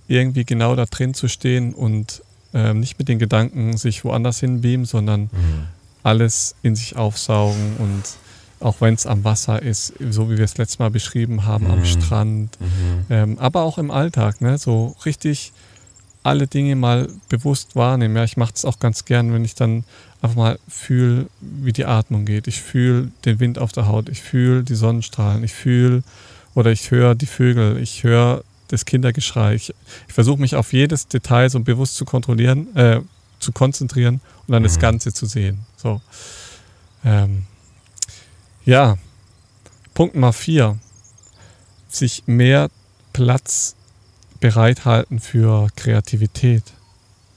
irgendwie genau da drin zu stehen und ähm, nicht mit den Gedanken sich woanders hinbeamen, sondern mhm. alles in sich aufsaugen und auch wenn es am Wasser ist, so wie wir es letztes Mal beschrieben haben, mhm. am Strand, mhm. ähm, aber auch im Alltag, ne? so richtig alle Dinge mal bewusst wahrnehmen. Ja, ich mache es auch ganz gern, wenn ich dann einfach mal fühle, wie die Atmung geht. Ich fühle den Wind auf der Haut, ich fühle die Sonnenstrahlen, ich fühle oder ich höre die Vögel, ich höre das Kindergeschrei. Ich, ich versuche mich auf jedes Detail so bewusst zu kontrollieren, äh, zu konzentrieren und dann mhm. das Ganze zu sehen. So. Ähm, ja, Punkt Nummer vier. Sich mehr Platz bereithalten für Kreativität.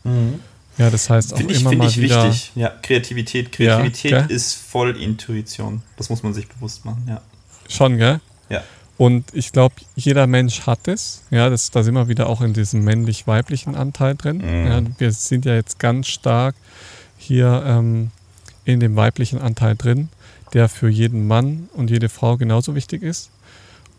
Mhm. Ja, das heißt auch find ich, immer mal ich wieder. Wichtig. Ja, Kreativität. Kreativität ja, ist voll Intuition. Das muss man sich bewusst machen. Ja. Schon, gell? Ja. Und ich glaube, jeder Mensch hat es. Ja, das, da sind wir wieder auch in diesem männlich-weiblichen Anteil drin. Mhm. Ja, wir sind ja jetzt ganz stark hier ähm, in dem weiblichen Anteil drin der für jeden Mann und jede Frau genauso wichtig ist.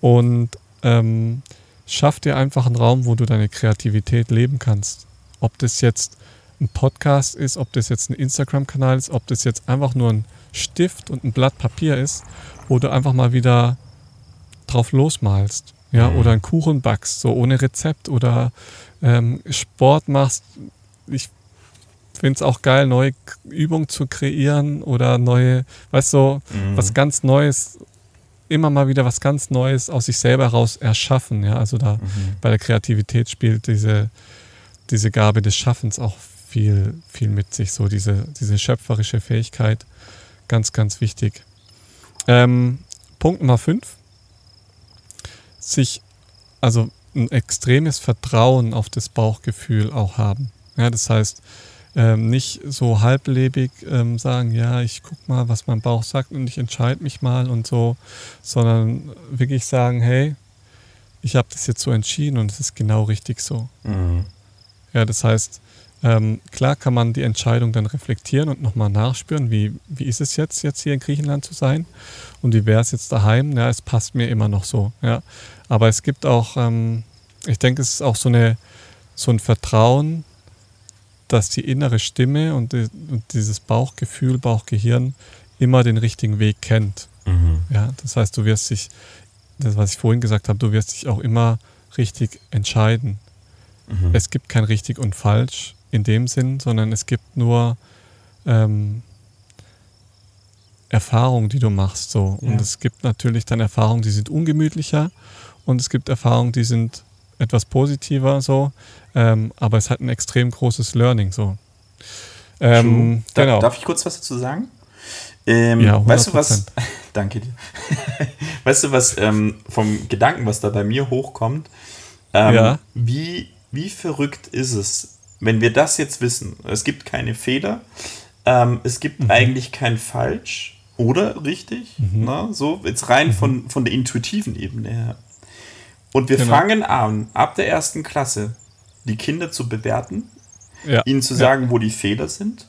Und ähm, schaff dir einfach einen Raum, wo du deine Kreativität leben kannst. Ob das jetzt ein Podcast ist, ob das jetzt ein Instagram-Kanal ist, ob das jetzt einfach nur ein Stift und ein Blatt Papier ist, wo du einfach mal wieder drauf losmalst. Ja, mhm. oder einen Kuchen backst, so ohne Rezept oder ähm, Sport machst. Ich finde es auch geil, neue Übungen zu kreieren oder neue, weißt du, mhm. was ganz Neues, immer mal wieder was ganz Neues aus sich selber heraus erschaffen. Ja, also da mhm. bei der Kreativität spielt diese, diese Gabe des Schaffens auch viel, viel mit sich, so diese, diese schöpferische Fähigkeit. Ganz, ganz wichtig. Ähm, Punkt Nummer 5. Sich, also ein extremes Vertrauen auf das Bauchgefühl auch haben. Ja, das heißt, ähm, nicht so halblebig ähm, sagen, ja, ich guck mal, was mein Bauch sagt und ich entscheide mich mal und so, sondern wirklich sagen, hey, ich habe das jetzt so entschieden und es ist genau richtig so. Mhm. Ja, das heißt, ähm, klar kann man die Entscheidung dann reflektieren und nochmal nachspüren, wie, wie ist es jetzt, jetzt hier in Griechenland zu sein und wie wäre es jetzt daheim. Ja, es passt mir immer noch so. Ja. Aber es gibt auch, ähm, ich denke, es ist auch so, eine, so ein Vertrauen, dass die innere Stimme und, die, und dieses Bauchgefühl, Bauchgehirn immer den richtigen Weg kennt. Mhm. Ja, das heißt, du wirst dich, das was ich vorhin gesagt habe, du wirst dich auch immer richtig entscheiden. Mhm. Es gibt kein richtig und falsch in dem Sinn, sondern es gibt nur ähm, Erfahrungen, die du machst. So. Ja. Und es gibt natürlich dann Erfahrungen, die sind ungemütlicher und es gibt Erfahrungen, die sind etwas positiver so, ähm, aber es hat ein extrem großes Learning so. Ähm, da, genau. Darf ich kurz was dazu sagen? Ähm, ja, weißt du was? Danke dir. weißt du was ähm, vom Gedanken, was da bei mir hochkommt? Ähm, ja. Wie, wie verrückt ist es, wenn wir das jetzt wissen? Es gibt keine Fehler, ähm, es gibt mhm. eigentlich kein Falsch oder richtig. Mhm. Na, ne? so jetzt rein mhm. von, von der intuitiven Ebene her. Und wir genau. fangen an, ab der ersten Klasse, die Kinder zu bewerten, ja. ihnen zu sagen, ja. wo die Fehler sind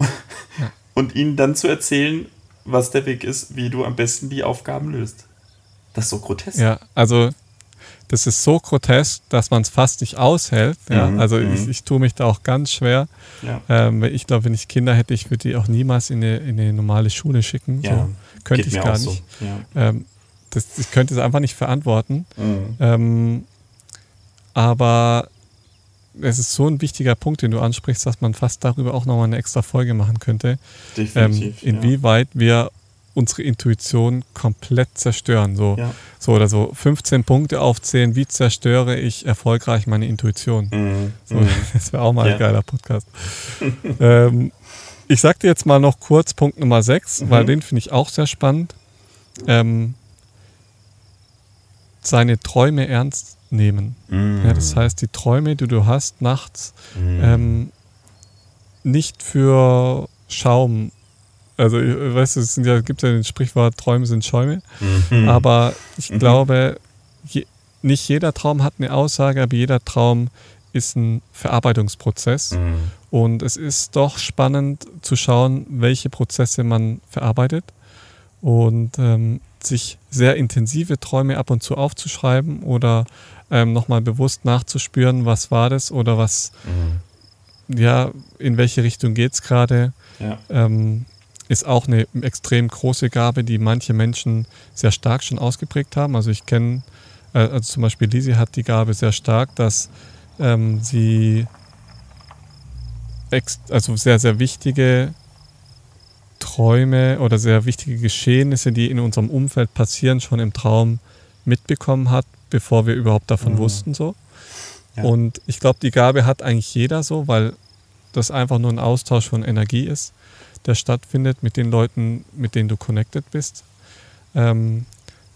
ja. und ihnen dann zu erzählen, was der Weg ist, wie du am besten die Aufgaben löst. Das ist so grotesk. Ja, also das ist so grotesk, dass man es fast nicht aushält. Ja? Mhm, also ich, mhm. ich tue mich da auch ganz schwer. Ja. Ähm, ich glaube, wenn ich Kinder hätte, ich würde die auch niemals in eine, in eine normale Schule schicken. Ja, so könnte ich gar nicht. So. Ähm, das, ich könnte es einfach nicht verantworten. Mhm. Ähm, aber es ist so ein wichtiger Punkt, den du ansprichst, dass man fast darüber auch nochmal eine extra Folge machen könnte. Definitiv. Ähm, inwieweit ja. wir unsere Intuition komplett zerstören. So, ja. so oder so 15 Punkte aufzählen, wie zerstöre ich erfolgreich meine Intuition. Mhm. So, mhm. Das wäre auch mal ja. ein geiler Podcast. ähm, ich sag dir jetzt mal noch kurz Punkt Nummer 6, mhm. weil den finde ich auch sehr spannend. Ähm, seine Träume ernst nehmen. Mm. Ja, das heißt, die Träume, die du hast nachts, mm. ähm, nicht für Schaum. Also, weißt du, es ja, gibt ja den Sprichwort, Träume sind Schäume. Mm. Aber ich mhm. glaube, je, nicht jeder Traum hat eine Aussage, aber jeder Traum ist ein Verarbeitungsprozess. Mhm. Und es ist doch spannend zu schauen, welche Prozesse man verarbeitet und ähm, sich sehr intensive Träume ab und zu aufzuschreiben oder ähm, nochmal bewusst nachzuspüren, was war das oder was, mhm. ja, in welche Richtung geht es gerade. Ja. Ähm, ist auch eine extrem große Gabe, die manche Menschen sehr stark schon ausgeprägt haben. Also ich kenne, äh, also zum Beispiel Lisi hat die Gabe sehr stark, dass ähm, sie also sehr, sehr wichtige Träume oder sehr wichtige Geschehnisse, die in unserem Umfeld passieren, schon im Traum mitbekommen hat, bevor wir überhaupt davon mhm. wussten so. Ja. Und ich glaube, die Gabe hat eigentlich jeder so, weil das einfach nur ein Austausch von Energie ist, der stattfindet mit den Leuten, mit denen du connected bist. Ähm,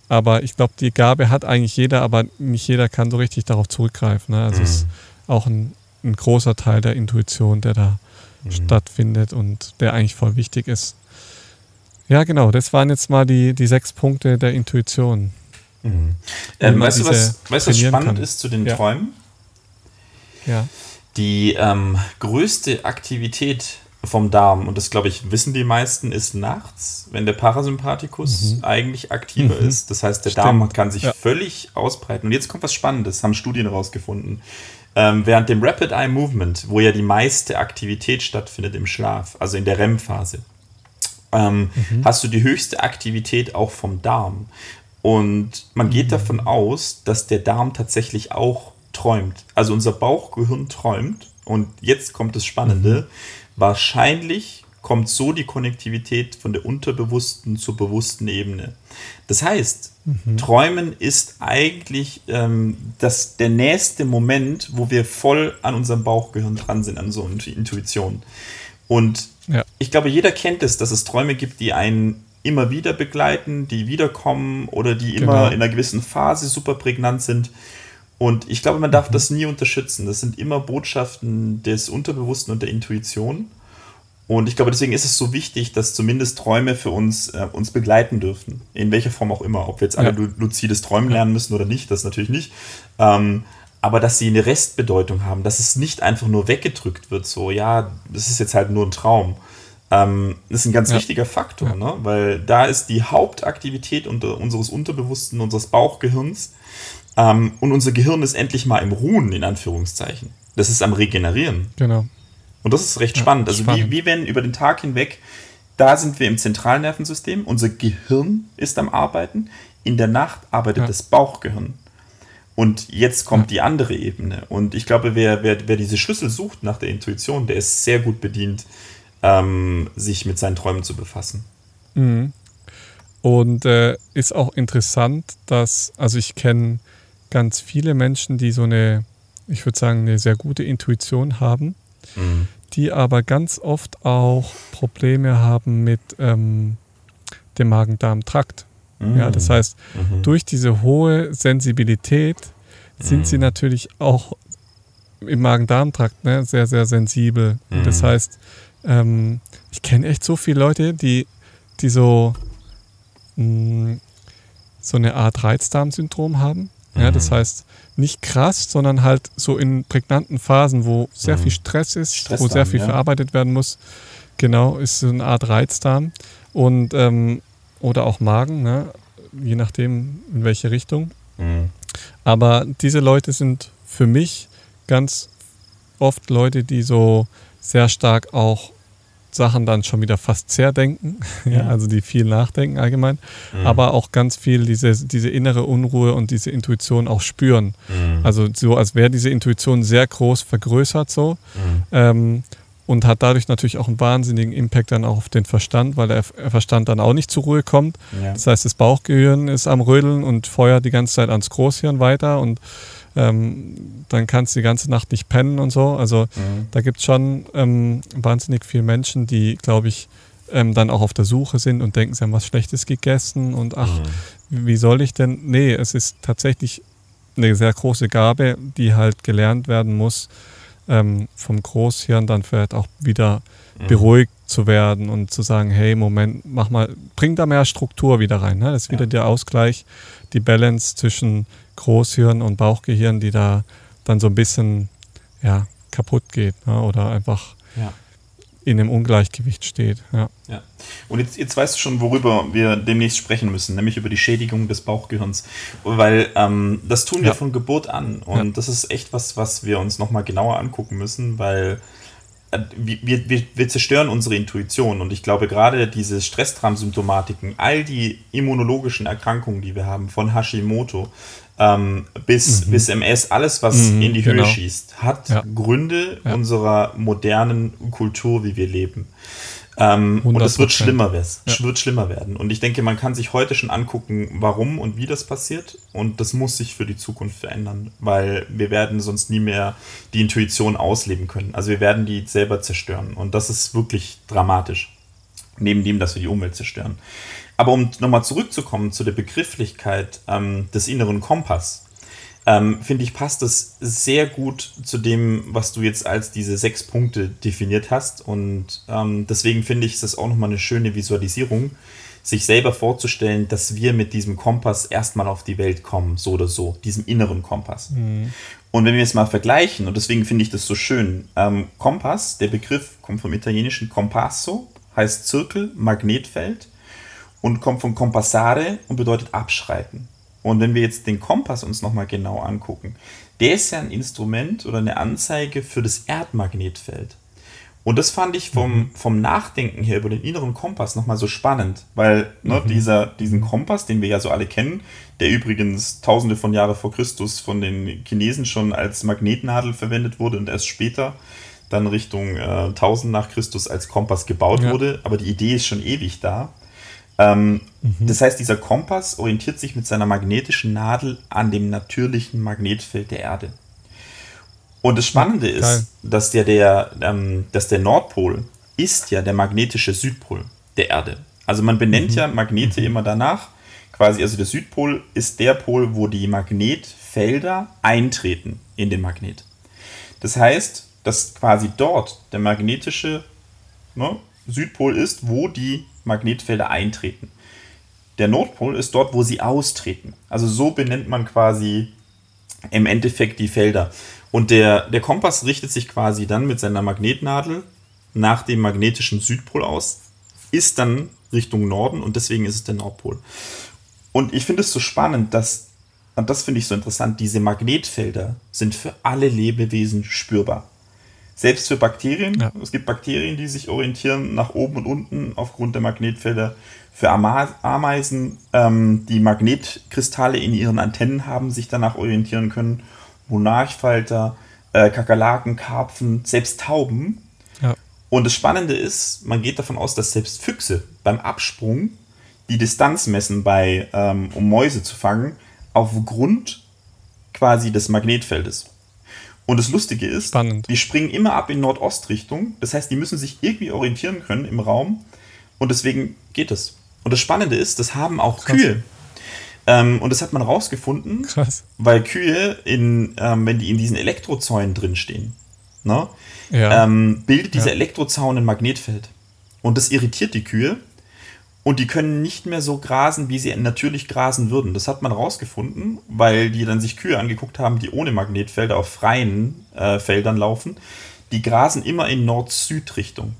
aber ich glaube, die Gabe hat eigentlich jeder, aber nicht jeder kann so richtig darauf zurückgreifen. Ne? Also mhm. es ist auch ein, ein, großer Teil der Intuition, der da mhm. stattfindet und der eigentlich voll wichtig ist. Ja, genau, das waren jetzt mal die, die sechs Punkte der Intuition. Mhm. Ähm, weißt, du, was, weißt was spannend kann. ist zu den ja. Träumen? Ja. Die ähm, größte Aktivität vom Darm, und das glaube ich, wissen die meisten, ist nachts, wenn der Parasympathikus mhm. eigentlich aktiver mhm. ist. Das heißt, der Stimmt. Darm kann sich ja. völlig ausbreiten. Und jetzt kommt was Spannendes, haben Studien herausgefunden. Ähm, während dem Rapid Eye Movement, wo ja die meiste Aktivität stattfindet im Schlaf, also in der REM-Phase, ähm, mhm. hast du die höchste Aktivität auch vom Darm. Und man geht mhm. davon aus, dass der Darm tatsächlich auch träumt. Also unser Bauchgehirn träumt. Und jetzt kommt das Spannende. Mhm. Wahrscheinlich kommt so die Konnektivität von der unterbewussten zur bewussten Ebene. Das heißt, mhm. Träumen ist eigentlich ähm, das, der nächste Moment, wo wir voll an unserem Bauchgehirn dran sind, an so einer Intuition. Und ja. ich glaube, jeder kennt es, dass es Träume gibt, die einen immer wieder begleiten, die wiederkommen oder die immer genau. in einer gewissen Phase super prägnant sind. Und ich glaube, man darf mhm. das nie unterschätzen. Das sind immer Botschaften des Unterbewussten und der Intuition. Und ich glaube, deswegen ist es so wichtig, dass zumindest Träume für uns äh, uns begleiten dürfen. In welcher Form auch immer. Ob wir jetzt alle ja. luzides Träumen lernen müssen oder nicht, das natürlich nicht. Ähm, aber dass sie eine Restbedeutung haben, dass es nicht einfach nur weggedrückt wird, so, ja, das ist jetzt halt nur ein Traum. Ähm, das ist ein ganz ja. wichtiger Faktor, ja. ne? weil da ist die Hauptaktivität unter, unseres Unterbewussten, unseres Bauchgehirns. Ähm, und unser Gehirn ist endlich mal im Ruhen, in Anführungszeichen. Das ist am Regenerieren. Genau. Und das ist recht ja, spannend. Also spannend. Wie, wie wenn über den Tag hinweg, da sind wir im Zentralnervensystem, unser Gehirn ist am Arbeiten, in der Nacht arbeitet ja. das Bauchgehirn. Und jetzt kommt ja. die andere Ebene. Und ich glaube, wer, wer, wer diese Schlüssel sucht nach der Intuition, der ist sehr gut bedient, ähm, sich mit seinen Träumen zu befassen. Mhm. Und äh, ist auch interessant, dass, also ich kenne ganz viele Menschen, die so eine, ich würde sagen, eine sehr gute Intuition haben. Mhm die aber ganz oft auch Probleme haben mit ähm, dem Magen-Darm-Trakt. Mhm. Ja, das heißt, mhm. durch diese hohe Sensibilität sind mhm. sie natürlich auch im Magen-Darm-Trakt ne, sehr, sehr sensibel. Das mhm. heißt, ähm, ich kenne echt so viele Leute, die, die so, mh, mm, so eine Art Reizdarmsyndrom haben. Ja, das mhm. heißt, nicht krass, sondern halt so in prägnanten Phasen, wo sehr mhm. viel Stress ist, Stressdarm, wo sehr viel ja. verarbeitet werden muss. Genau, ist so eine Art Reizdarm. Und, ähm, oder auch Magen, ne? je nachdem, in welche Richtung. Mhm. Aber diese Leute sind für mich ganz oft Leute, die so sehr stark auch Sachen dann schon wieder fast zerdenken, ja, also die viel nachdenken allgemein, mhm. aber auch ganz viel diese, diese innere Unruhe und diese Intuition auch spüren. Mhm. Also so, als wäre diese Intuition sehr groß vergrößert so mhm. ähm, und hat dadurch natürlich auch einen wahnsinnigen Impact dann auch auf den Verstand, weil der Verstand dann auch nicht zur Ruhe kommt. Ja. Das heißt, das Bauchgehirn ist am Rödeln und feuert die ganze Zeit ans Großhirn weiter und ähm, dann kannst du die ganze Nacht nicht pennen und so. Also mhm. da gibt es schon ähm, wahnsinnig viele Menschen, die, glaube ich, ähm, dann auch auf der Suche sind und denken, sie haben was Schlechtes gegessen und ach, mhm. wie soll ich denn? Nee, es ist tatsächlich eine sehr große Gabe, die halt gelernt werden muss, ähm, vom Großhirn dann vielleicht auch wieder mhm. beruhigt zu werden und zu sagen, hey, Moment, mach mal, bring da mehr Struktur wieder rein. Ne? Das ist ja. wieder der Ausgleich, die Balance zwischen Großhirn und Bauchgehirn, die da dann so ein bisschen ja, kaputt geht ne? oder einfach Ja. in einem Ungleichgewicht steht. Ja. Ja. Und jetzt, jetzt weißt du schon, worüber wir demnächst sprechen müssen, nämlich über die Schädigung des Bauchgehirns. Weil ähm, das tun wir Ja. von Geburt an. Und das ist echt was, was wir uns nochmal genauer angucken müssen, weil wir, wir, wir zerstören unsere Intuition. Und ich glaube, gerade diese Stresstram-Symptomatiken, all die immunologischen Erkrankungen, die wir haben, von Hashimoto ähm, bis, bis MS, alles, was Mhm, in die Höhe genau. schießt, hat Ja. Gründe Ja. unserer modernen Kultur, wie wir leben. Ähm, und es wird 100%. schlimmer, Ja. wird schlimmer werden. Und ich denke, man kann sich heute schon angucken, warum und wie das passiert. Und das muss sich für die Zukunft verändern, weil wir werden sonst nie mehr die Intuition ausleben können. Also wir werden die selber zerstören. Und das ist wirklich dramatisch. Neben dem, dass wir die Umwelt zerstören. Aber um nochmal zurückzukommen zu der Begrifflichkeit ähm, des inneren Kompass, ähm, finde ich, passt es sehr gut zu dem, was du jetzt als diese sechs Punkte definiert hast. Und ähm, deswegen finde ich, ist das auch nochmal eine schöne Visualisierung, sich selber vorzustellen, dass wir mit diesem Kompass erstmal auf die Welt kommen, so oder so, diesem inneren Kompass. Und wenn wir es mal vergleichen, und deswegen finde ich das so schön, ähm, Kompass, der Begriff kommt vom italienischen Compasso, heißt Zirkel, Magnetfeld und kommt von Compassare und bedeutet abschreiten. Und wenn wir jetzt den Kompass uns nochmal genau angucken, der ist ja ein Instrument oder eine Anzeige für das Erdmagnetfeld. Und das fand ich vom, vom Nachdenken her über den inneren Kompass nochmal so spannend, weil ne, dieser, diesen Kompass, den wir ja so alle kennen, der übrigens tausende von Jahren vor Christus von den Chinesen schon als Magnetnadel verwendet wurde und erst später dann Richtung äh, 1000 nach Christus als Kompass gebaut Ja. wurde, aber die Idee ist schon ewig da. Ähm, Das heißt, dieser Kompass orientiert sich mit seiner magnetischen Nadel an dem natürlichen Magnetfeld der Erde. Und das Spannende geil. ist, dass der, der, ähm, dass der Nordpol ist ja der magnetische Südpol der Erde. Also man benennt ja Magnete immer danach. Quasi, also der Südpol ist der Pol, wo die Magnetfelder eintreten in den Magnet. Das heißt, dass quasi dort der magnetische ne, Südpol ist, wo die Magnetfelder eintreten. Der Nordpol ist dort, wo sie austreten. Also so benennt man quasi im Endeffekt die Felder. Und der, der Kompass richtet sich quasi dann mit seiner Magnetnadel nach dem magnetischen Südpol aus, ist dann Richtung Norden und deswegen ist es der Nordpol. Und ich finde es so spannend, dass, und das finde ich so interessant, diese Magnetfelder sind für alle Lebewesen spürbar. Selbst für Bakterien. Ja. Es gibt Bakterien, die sich orientieren nach oben und unten aufgrund der Magnetfelder. Für Ameisen, ähm, die Magnetkristalle in ihren Antennen haben, sich danach orientieren können. Monarchfalter, äh, Kakerlaken, Karpfen, selbst Tauben. Ja. Und das Spannende ist, man geht davon aus, dass selbst Füchse beim Absprung die Distanz messen, bei, ähm, um Mäuse zu fangen, aufgrund quasi des Magnetfeldes. Und das Lustige ist, Spannend. die springen immer ab in Nordostrichtung. Das heißt, die müssen sich irgendwie orientieren können im Raum. Und deswegen geht es. Und das Spannende ist, das haben auch Krass. Kühe. Ähm, und das hat man rausgefunden, Krass. weil Kühe, in, ähm, wenn die in diesen Elektrozäunen drinstehen, ne, Ja. ähm, bildet dieser Ja. Elektrozaun ein Magnetfeld. Und das irritiert die Kühe. Und die können nicht mehr so grasen, wie sie natürlich grasen würden. Das hat man rausgefunden, weil die dann sich Kühe angeguckt haben, die ohne Magnetfelder auf freien äh, Feldern laufen. Die grasen immer in Nord-Süd-Richtung.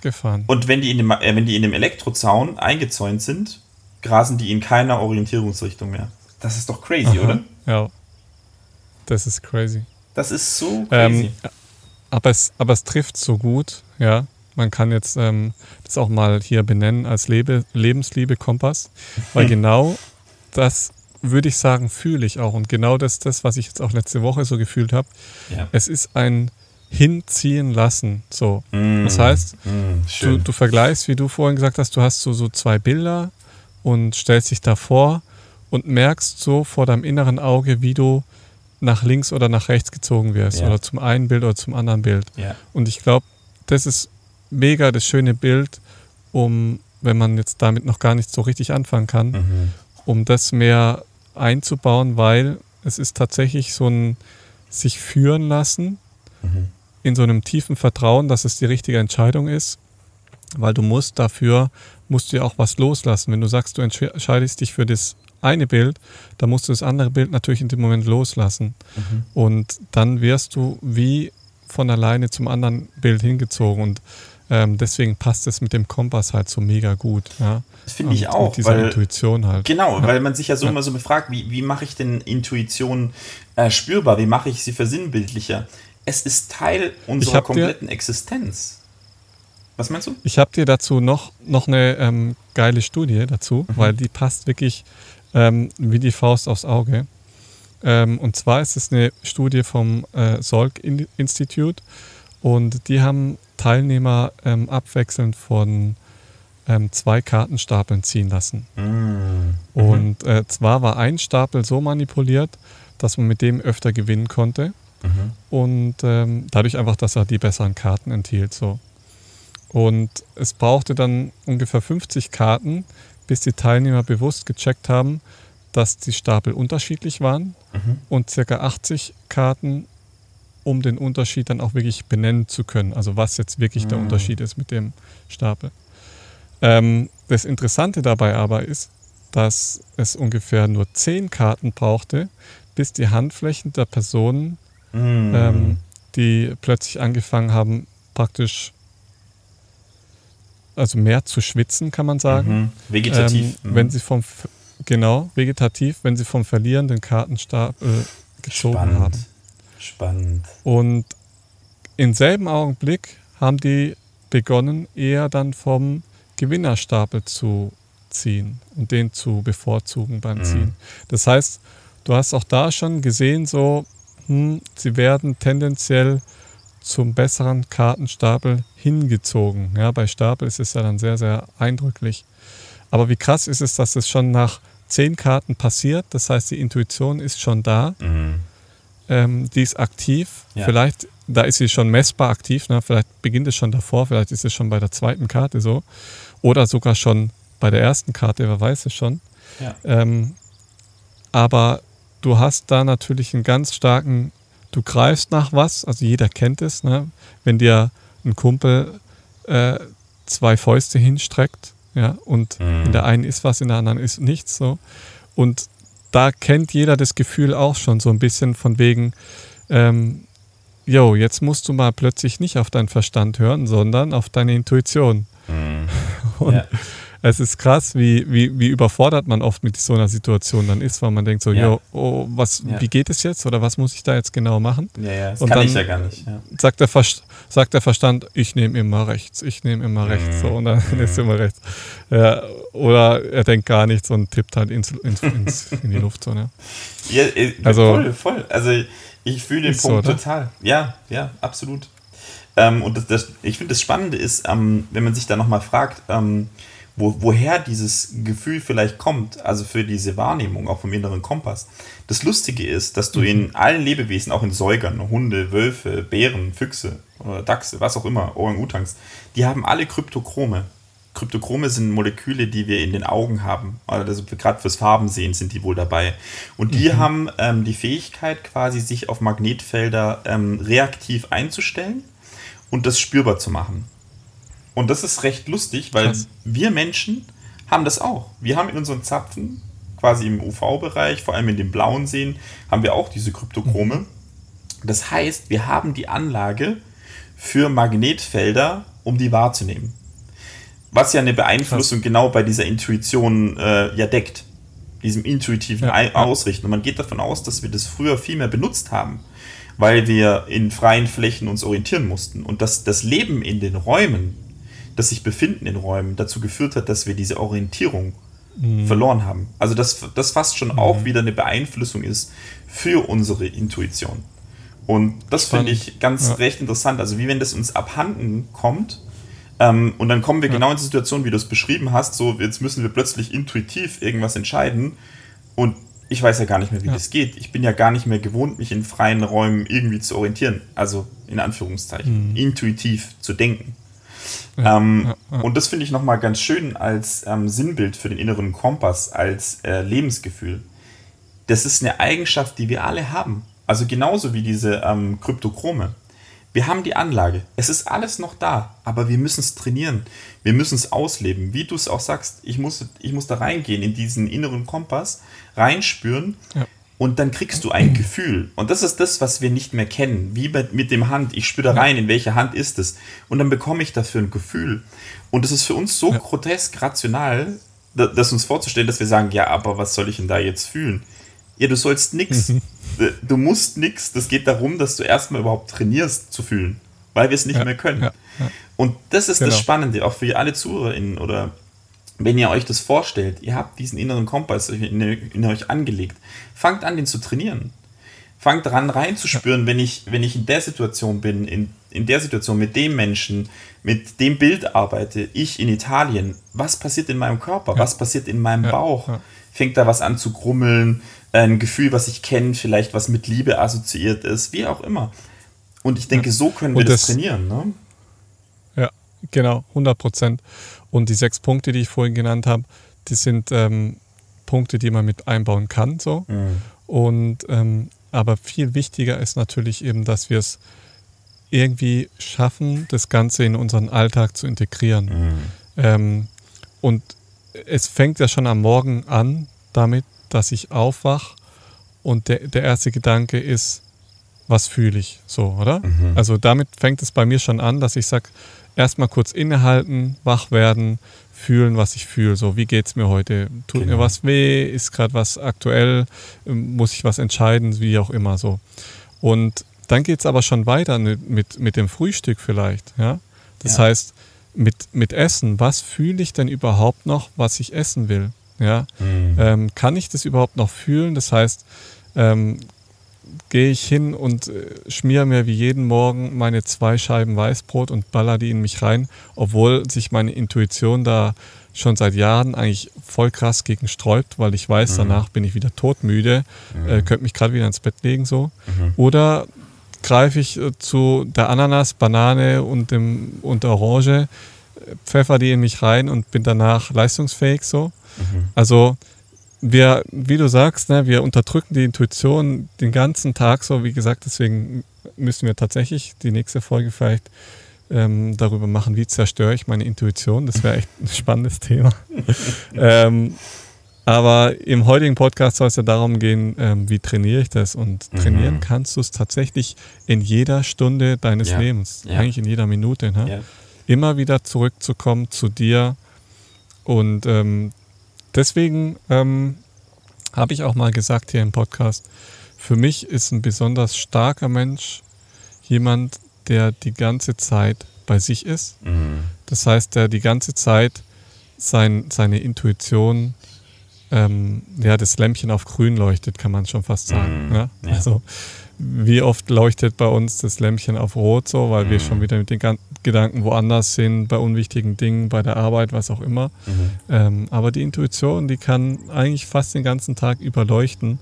gefahren. Und wenn die, in dem, äh, wenn die in dem Elektrozaun eingezäunt sind, grasen die in keiner Orientierungsrichtung mehr. Das ist doch crazy, Aha. oder? Ja. Das ist crazy. Das ist so crazy. Ähm, aber, es, aber es trifft so gut, ja. Man kann jetzt ähm, das auch mal hier benennen als Lebe, Lebensliebe Kompass, weil genau das würde ich sagen, fühle ich auch. Und genau das, das, was ich jetzt auch letzte Woche so gefühlt habe. ja. Es ist ein Hinziehen lassen. So. Mm, Das heißt, mm, du, du vergleichst, wie du vorhin gesagt hast, du hast so, so zwei Bilder und stellst dich davor und merkst so vor deinem inneren Auge, wie du nach links oder nach rechts gezogen wirst. Ja. Oder zum einen Bild oder zum anderen Bild. ja. Und ich glaube, das ist mega das schöne Bild, um, wenn man jetzt damit noch gar nicht so richtig anfangen kann, Mhm. um das mehr einzubauen, weil es ist tatsächlich so ein sich führen lassen Mhm. in so einem tiefen Vertrauen, dass es die richtige Entscheidung ist, weil du musst dafür, musst du ja auch was loslassen. Wenn du sagst, du entscheidest dich für das eine Bild, dann musst du das andere Bild natürlich in dem Moment loslassen. Mhm. Und dann wirst du wie von alleine zum anderen Bild hingezogen. Und ähm, deswegen passt es mit dem Kompass halt so mega gut. Ja? Das finde ich auch. Mit dieser weil, Intuition halt. Genau, ja. weil man sich ja so ja. immer so befragt, wie, wie mache ich denn Intuition äh, spürbar? Wie mache ich sie versinnbildlicher? Es ist Teil unserer kompletten dir, Existenz. Was meinst du? Ich habe dir dazu noch, noch eine ähm, geile Studie dazu, mhm. weil die passt wirklich ähm, wie die Faust aufs Auge. Ähm, und zwar ist es eine Studie vom äh, Salk Institute und die haben Teilnehmer ähm, abwechselnd von ähm, zwei Kartenstapeln ziehen lassen. Mhm. Und äh, zwar war ein Stapel so manipuliert, dass man mit dem öfter gewinnen konnte. Mhm. Und ähm, dadurch einfach, dass er die besseren Karten enthielt. So. Und es brauchte dann ungefähr 50 Karten, bis die Teilnehmer bewusst gecheckt haben, dass die Stapel unterschiedlich waren mhm. und circa 80 Karten, um den Unterschied dann auch wirklich benennen zu können. Also was jetzt wirklich mhm. der Unterschied ist mit dem Stapel. Ähm, das Interessante dabei aber ist, dass es ungefähr nur 10 Karten brauchte, bis die Handflächen der Personen, mhm. ähm, die plötzlich angefangen haben, praktisch also mehr zu schwitzen, kann man sagen. Mhm. Vegetativ. Ähm, wenn sie vom Genau, vegetativ, wenn sie vom verlierenden Kartenstapel äh, gezogen Spannend. haben. Spannend. Und im selben Augenblick haben die begonnen, eher dann vom Gewinnerstapel zu ziehen und den zu bevorzugen beim mhm. Ziehen. Das heißt, du hast auch da schon gesehen, so, hm, sie werden tendenziell zum besseren Kartenstapel hingezogen. Ja, bei Stapel ist es ja dann sehr, sehr eindrücklich. Aber wie krass ist es, dass es schon nach zehn Karten passiert. Das heißt, die Intuition ist schon da. Mhm. Ähm, die ist aktiv. Ja. Vielleicht, da ist sie schon messbar aktiv. Ne? Vielleicht beginnt es schon davor. Vielleicht ist es schon bei der zweiten Karte so. Oder sogar schon bei der ersten Karte. Wer weiß es schon. Ja. Ähm, aber du hast da natürlich einen ganz starken, du greifst nach was. Also jeder kennt es. Ne? Wenn dir ein Kumpel äh, zwei Fäuste hinstreckt ja, und mhm. in der einen ist was, in der anderen ist nichts so. Und da kennt jeder das Gefühl auch schon so ein bisschen von wegen, ähm, jetzt musst du mal plötzlich nicht auf deinen Verstand hören, sondern auf deine Intuition. Mhm. Und ja es ist krass, wie, wie, wie überfordert man oft mit so einer Situation dann ist, weil man denkt so, ja. jo, oh, was, ja. wie geht es jetzt oder was muss ich da jetzt genau machen? Ja, ja, das und kann ich ja gar nicht. Ja. Sagt, der sagt der Verstand, ich nehme immer rechts, ich nehme immer rechts. Mhm. So, und dann mhm. ist immer rechts. Ja, oder er denkt gar nichts und tippt halt ins, ins, ins in die Luft. So, ne? Ja, äh, also, voll, voll. Also ich fühle den Punkt so, total. Ja, ja, absolut. Ähm, und das, das, ich finde, das Spannende ist, ähm, wenn man sich da nochmal fragt, ähm, wo, woher dieses Gefühl vielleicht kommt, also für diese Wahrnehmung, auch vom inneren Kompass. Das Lustige ist, dass du mhm. in allen Lebewesen, auch in Säugern, Hunde, Wölfe, Bären, Füchse oder Dachse, was auch immer, Orang-Utans, die haben alle Kryptochrome. Kryptochrome sind Moleküle, die wir in den Augen haben. Also gerade fürs Farbensehen sind die wohl dabei. Und die mhm. haben ähm, die Fähigkeit, quasi sich auf Magnetfelder ähm, reaktiv einzustellen und das spürbar zu machen. Und das ist recht lustig, weil Krass. wir Menschen haben das auch. Wir haben in unseren Zapfen, quasi im UV-Bereich, vor allem in den blauen Seen, haben wir auch diese Kryptochrome. Mhm. Das heißt, wir haben die Anlage für Magnetfelder, um die wahrzunehmen. Was ja eine Beeinflussung Krass. genau bei dieser Intuition äh, ja deckt. Diesem intuitiven ja, Ausrichten. Und man geht davon aus, dass wir das früher viel mehr benutzt haben, weil wir in freien Flächen uns orientieren mussten. Und dass das Leben in den Räumen das sich befinden in Räumen dazu geführt hat, dass wir diese Orientierung mhm. verloren haben. Also dass das fast schon mhm. auch wieder eine Beeinflussung ist für unsere Intuition. Und das finde ich ganz ja. recht interessant. Also wie wenn das uns abhanden kommt ähm, und dann kommen wir ja. genau in die Situation, wie du es beschrieben hast, so jetzt müssen wir plötzlich intuitiv irgendwas entscheiden und ich weiß ja gar nicht mehr, wie ja. das geht. Ich bin ja gar nicht mehr gewohnt, mich in freien Räumen irgendwie zu orientieren. Also in Anführungszeichen, mhm. intuitiv zu denken. Ja, ähm, ja, ja. Und das finde ich nochmal ganz schön als ähm, Sinnbild für den inneren Kompass, als äh, Lebensgefühl. Das ist eine Eigenschaft, die wir alle haben. Also genauso wie diese ähm, Kryptochrome. Wir haben die Anlage. Es ist alles noch da, aber wir müssen es trainieren. Wir müssen es ausleben. Wie du es auch sagst, ich muss, ich muss da reingehen in diesen inneren Kompass, reinspüren ja. Und dann kriegst du ein Gefühl. Und das ist das, was wir nicht mehr kennen. Wie mit, mit dem Hand. Ich spüre da rein, in welche Hand ist es. Und dann bekomme ich dafür ein Gefühl. Und das ist für uns so ja. grotesk rational, das uns vorzustellen, dass wir sagen, ja, aber was soll ich denn da jetzt fühlen? Ja, du sollst nichts. Mhm. Äh, du musst nichts. Das geht darum, dass du erstmal überhaupt trainierst zu fühlen, weil wir es nicht ja, mehr können. Ja. Und das ist genau. das Spannende, auch für alle ZuhörerInnen oder wenn ihr euch das vorstellt, ihr habt diesen inneren Kompass in, in euch angelegt, fangt an, den zu trainieren. Fangt daran reinzuspüren, wenn ich, wenn ich in der Situation bin, in, in der Situation mit dem Menschen, mit dem Bild arbeite, ich in Italien, was passiert in meinem Körper, was passiert in meinem Bauch? Fängt da was an zu grummeln? ein Gefühl, was ich kenne, vielleicht was mit Liebe assoziiert ist, wie auch immer. Und ich denke, so können wir das, das, trainieren. Ne? Genau, 100 Prozent. Und die sechs Punkte, die ich vorhin genannt habe, die sind ähm, Punkte, die man mit einbauen kann. So. Mhm. Und ähm, aber viel wichtiger ist natürlich eben, dass wir es irgendwie schaffen, das Ganze in unseren Alltag zu integrieren. Mhm. Ähm, und es fängt ja schon am Morgen an damit, dass ich aufwach und der, der erste Gedanke ist, was fühle ich so, oder? Mhm. Also damit fängt es bei mir schon an, dass ich sage, erstmal kurz innehalten, wach werden, fühlen, was ich fühle. So, wie geht es mir heute? Tut genau. mir was weh? Ist gerade was aktuell? Muss ich was entscheiden? Wie auch immer so. Und dann geht es aber schon weiter mit, mit, mit dem Frühstück vielleicht. Ja? Das ja. heißt, mit, mit Essen, was fühle ich denn überhaupt noch, was ich essen will? Ja? Mhm. Ähm, kann ich das überhaupt noch fühlen? Das heißt, ähm, gehe ich hin und äh, schmiere mir wie jeden Morgen meine zwei Scheiben Weißbrot und baller die in mich rein, obwohl sich meine Intuition da schon seit Jahren eigentlich voll krass gegen sträubt, weil ich weiß, mhm. danach bin ich wieder todmüde, mhm. äh, könnte mich gerade wieder ins Bett legen so. Mhm. Oder greife ich äh, zu der Ananas, Banane und, dem, und der Orange, pfeffer die in mich rein und bin danach leistungsfähig so. Mhm. Also wir, wie du sagst, ne, wir unterdrücken die Intuition den ganzen Tag so, wie gesagt, deswegen müssen wir tatsächlich die nächste Folge vielleicht ähm, darüber machen, wie zerstöre ich meine Intuition. Das wäre echt ein spannendes Thema. ähm, aber im heutigen Podcast soll es ja darum gehen, ähm, wie trainiere ich das? Und mhm. trainieren mhm. kannst du es tatsächlich in jeder Stunde deines ja. Lebens, ja. eigentlich in jeder Minute. Ne? Ja. Immer wieder zurückzukommen zu dir und ähm, deswegen ähm, habe ich auch mal gesagt hier im Podcast, für mich ist ein besonders starker Mensch jemand, der die ganze Zeit bei sich ist. Mhm. Das heißt, der die ganze Zeit sein, seine Intuition, ähm, ja, das Lämpchen auf grün leuchtet, kann man schon fast sagen. Mhm. Ja? Ja. Also wie oft leuchtet bei uns das Lämpchen auf Rot so, weil mhm. wir schon wieder mit den Gedanken woanders sind, bei unwichtigen Dingen, bei der Arbeit, was auch immer. Mhm. Ähm, aber die Intuition, die kann eigentlich fast den ganzen Tag überleuchten,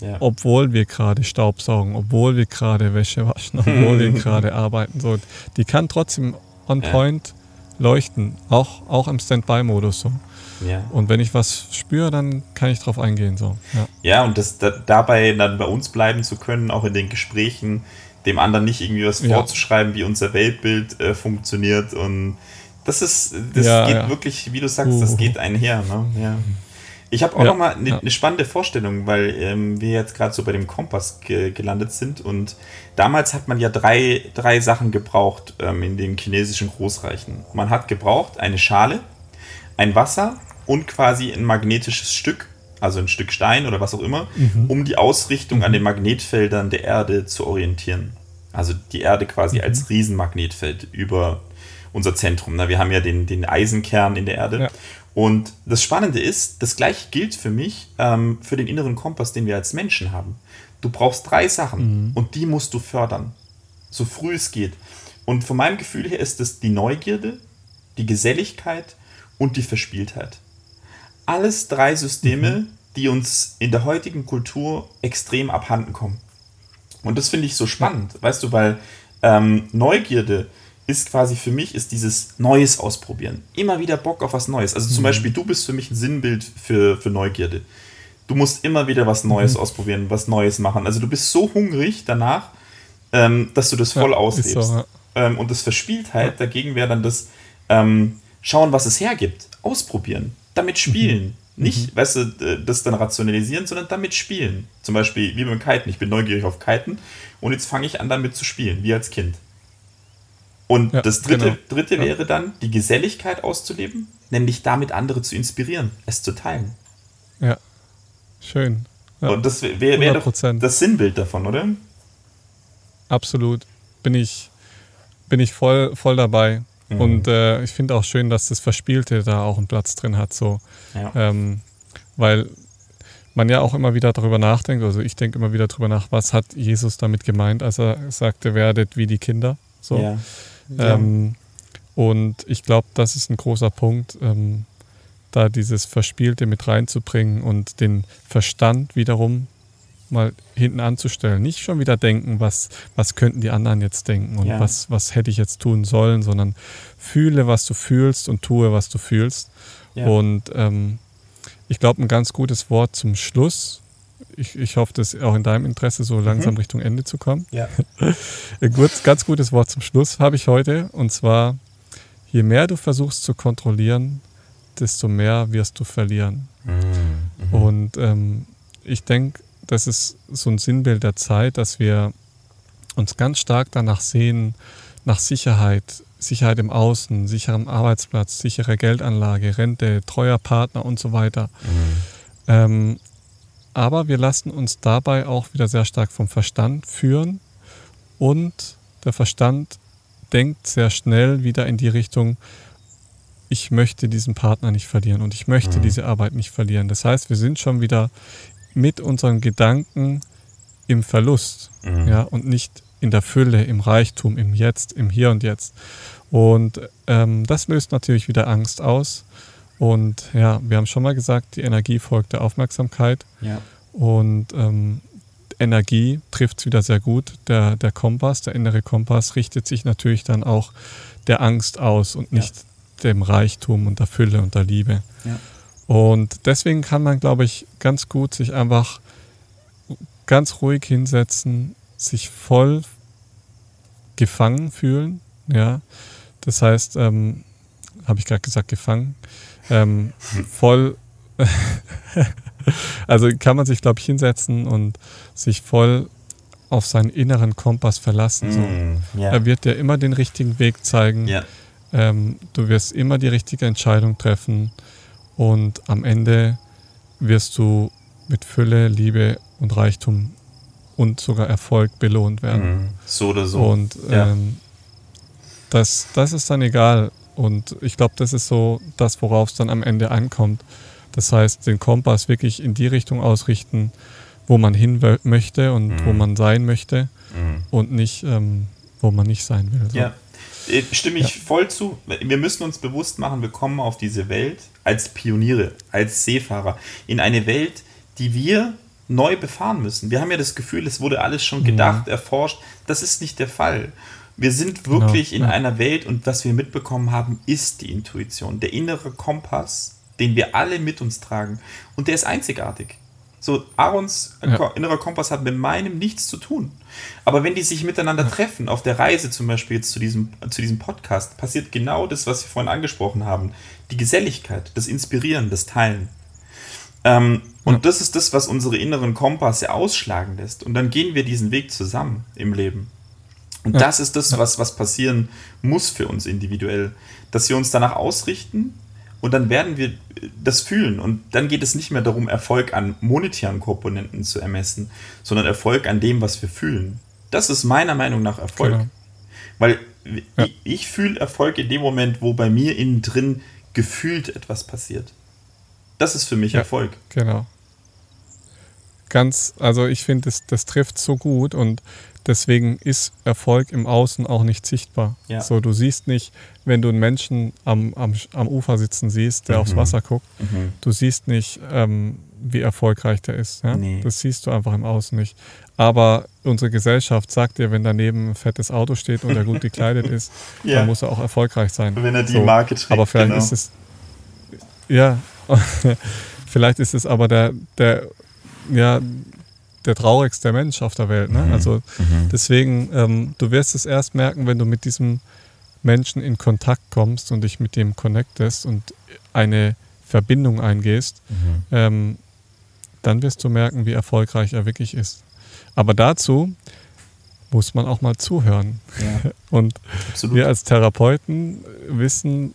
ja. obwohl wir gerade Staubsaugen, obwohl wir gerade Wäsche waschen, obwohl wir gerade arbeiten. So, die kann trotzdem on point leuchten, auch, auch im Standby-Modus so. Ja. Und wenn ich was spüre, dann kann ich drauf eingehen. So. Ja, ja und das, da, dabei dann bei uns bleiben zu können, auch in den Gesprächen, dem anderen nicht irgendwie was ja. vorzuschreiben, wie unser Weltbild äh, funktioniert. Und das ist, das ja, geht wirklich, wie du sagst, das geht einher. Ne? Ja. Ich habe auch ja, noch mal eine, eine spannende Vorstellung, weil ähm, wir jetzt gerade so bei dem Kompass ge gelandet sind und damals hat man ja drei, drei Sachen gebraucht ähm, in den chinesischen Großreichen. Man hat gebraucht eine Schale, ein Wasser und quasi ein magnetisches Stück, also ein Stück Stein oder was auch immer, mhm. um die Ausrichtung mhm. an den Magnetfeldern der Erde zu orientieren. Also die Erde quasi mhm. als Riesenmagnetfeld über unser Zentrum. Na, wir haben ja den, den Eisenkern in der Erde. Ja. Und das Spannende ist, das gleiche gilt für mich ähm, für den inneren Kompass, den wir als Menschen haben. Du brauchst drei Sachen mhm. und die musst du fördern, so früh es geht. Und von meinem Gefühl her ist es die Neugierde, die Geselligkeit und die Verspieltheit. Alles drei Systeme, mhm. die uns in der heutigen Kultur extrem abhanden kommen. Und das finde ich so spannend, ja. weißt du, weil ähm, Neugierde ist quasi für mich, ist dieses Neues ausprobieren. Immer wieder Bock auf was Neues. Also zum mhm. Beispiel, du bist für mich ein Sinnbild für, für Neugierde. Du musst immer wieder was Neues mhm. ausprobieren, was Neues machen. Also du bist so hungrig danach, ähm, dass du das voll Ja, auslebst. so, ja. ähm, und das Verspieltheit dagegen wäre dann das ähm, Schauen, was es hergibt, ausprobieren, damit spielen. Nicht, weißt du, das dann rationalisieren, sondern damit spielen. Zum Beispiel wie beim Kiten. Ich bin neugierig auf Kiten und jetzt fange ich an, damit zu spielen, wie als Kind. Und Ja, das dritte, genau. dritte Ja. wäre dann, die Geselligkeit auszuleben, nämlich damit andere zu inspirieren, es zu teilen. Ja. Schön. Ja. Und das wäre wär doch 100%. das Sinnbild davon, oder? Absolut. Bin ich, bin ich voll, voll dabei. Mhm. Und äh, ich finde auch schön, dass das Verspielte da auch einen Platz drin hat. So. Ja. Ähm, weil man ja auch immer wieder darüber nachdenkt, also ich denke immer wieder darüber nach, was hat Jesus damit gemeint, als er sagte, werdet wie die Kinder. So. Ja. Ähm, und ich glaube, das ist ein großer Punkt, ähm, da dieses Verspielte mit reinzubringen und den Verstand wiederum mal hinten anzustellen. Nicht schon wieder denken, was, was könnten die anderen jetzt denken und Ja. was, was hätte ich jetzt tun sollen, sondern fühle, was du fühlst und tue, was du fühlst. Ja. Und ähm, ich glaube, ein ganz gutes Wort zum Schluss. Ich, ich hoffe, das ist auch in deinem Interesse, so langsam Mhm. Richtung Ende zu kommen. ja. Ein gut, ganz gutes Wort zum Schluss habe ich heute. Und zwar, je mehr du versuchst zu kontrollieren, desto mehr wirst du verlieren. Mhm. Und ähm, ich denke, das ist so ein Sinnbild der Zeit, dass wir uns ganz stark danach sehen, nach Sicherheit, Sicherheit im Außen, sicherem Arbeitsplatz, sichere Geldanlage, Rente, treuer Partner und so weiter. Ähm, aber wir lassen uns dabei auch wieder sehr stark vom Verstand führen und der Verstand denkt sehr schnell wieder in die Richtung, ich möchte diesen Partner nicht verlieren und ich möchte Mhm. diese Arbeit nicht verlieren. Das heißt, wir sind schon wieder mit unseren Gedanken im Verlust Mhm. ja, und nicht in der Fülle, im Reichtum, im Jetzt, im Hier und Jetzt. Und ähm, das löst natürlich wieder Angst aus. Und ja, wir haben schon mal gesagt, die Energie folgt der Aufmerksamkeit. ja. Und ähm, Energie trifft es wieder sehr gut. Der, der Kompass, der innere Kompass richtet sich natürlich dann auch der Angst aus und Ja. nicht dem Reichtum und der Fülle und der Liebe. Ja. Und deswegen kann man, glaube ich, ganz gut sich einfach ganz ruhig hinsetzen, sich voll gefangen fühlen. Ja, das heißt, ähm, habe ich gerade gesagt, gefangen, ähm, voll, also kann man sich, glaube ich, hinsetzen und sich voll auf seinen inneren Kompass verlassen. So. Mhm. ja. Er wird dir immer den richtigen Weg zeigen. ja. Ähm, du wirst immer die richtige Entscheidung treffen und am Ende wirst du mit Fülle, Liebe und Reichtum und sogar Erfolg belohnt werden. Mhm. So oder so. Und Ja. ähm, das, das ist dann egal. Und ich glaube, das ist so das, worauf es dann am Ende ankommt. Das heißt, den Kompass wirklich in die Richtung ausrichten, wo man hin möchte und Mhm. wo man sein möchte Mhm. und nicht, ähm, wo man nicht sein will. So. Ja, stimme ich voll zu. Wir müssen uns bewusst machen, wir kommen auf diese Welt als Pioniere, als Seefahrer, in eine Welt, die wir neu befahren müssen. Wir haben ja das Gefühl, es wurde alles schon gedacht, erforscht. Das ist nicht der Fall. Wir sind wirklich in ja. einer Welt und was wir mitbekommen haben, ist die Intuition, der innere Kompass, den wir alle mit uns tragen. Und der ist einzigartig. So, Aarons Ja. Innerer Kompass hat mit meinem nichts zu tun. Aber wenn die sich miteinander treffen, auf der Reise zum Beispiel jetzt zu diesem, zu diesem Podcast, passiert genau das, was wir vorhin angesprochen haben. Die Geselligkeit, das Inspirieren, das Teilen. Ähm, und Ja. das ist das, was unsere inneren Kompasse ausschlagen lässt. Und dann gehen wir diesen Weg zusammen im Leben. Und Ja. das ist das, was, was passieren muss für uns individuell. Dass wir uns danach ausrichten und dann werden wir das fühlen. Und dann geht es nicht mehr darum, Erfolg an monetären Komponenten zu ermessen, sondern Erfolg an dem, was wir fühlen. Das ist meiner Meinung nach Erfolg. Genau. Weil Ja. ich, ich fühle Erfolg in dem Moment, wo bei mir innen drin gefühlt etwas passiert. Das ist für mich Ja. Erfolg. Genau. Ganz, also ich finde, das, das trifft so gut und deswegen ist Erfolg im Außen auch nicht sichtbar. Ja. So, du siehst nicht, wenn du einen Menschen am, am, am Ufer sitzen siehst, der Mhm. aufs Wasser guckt, Mhm. du siehst nicht, ähm, wie erfolgreich der ist. Ja? Nee. Das siehst du einfach im Außen nicht. Aber unsere Gesellschaft sagt dir, wenn daneben ein fettes Auto steht und er gut gekleidet ist, Ja. dann muss er auch erfolgreich sein. Wenn er die So. Marke trägt. Aber vielleicht genau. ist es. Ja, vielleicht ist es aber der, der, ja, der traurigste Mensch auf der Welt. Ne? Mhm. Also Mhm. deswegen, ähm, du wirst es erst merken, wenn du mit diesem Menschen in Kontakt kommst und dich mit dem connectest und eine Verbindung eingehst, Mhm. ähm, dann wirst du merken, wie erfolgreich er wirklich ist. Aber dazu muss man auch mal zuhören. Ja, Und absolut. wir als Therapeuten wissen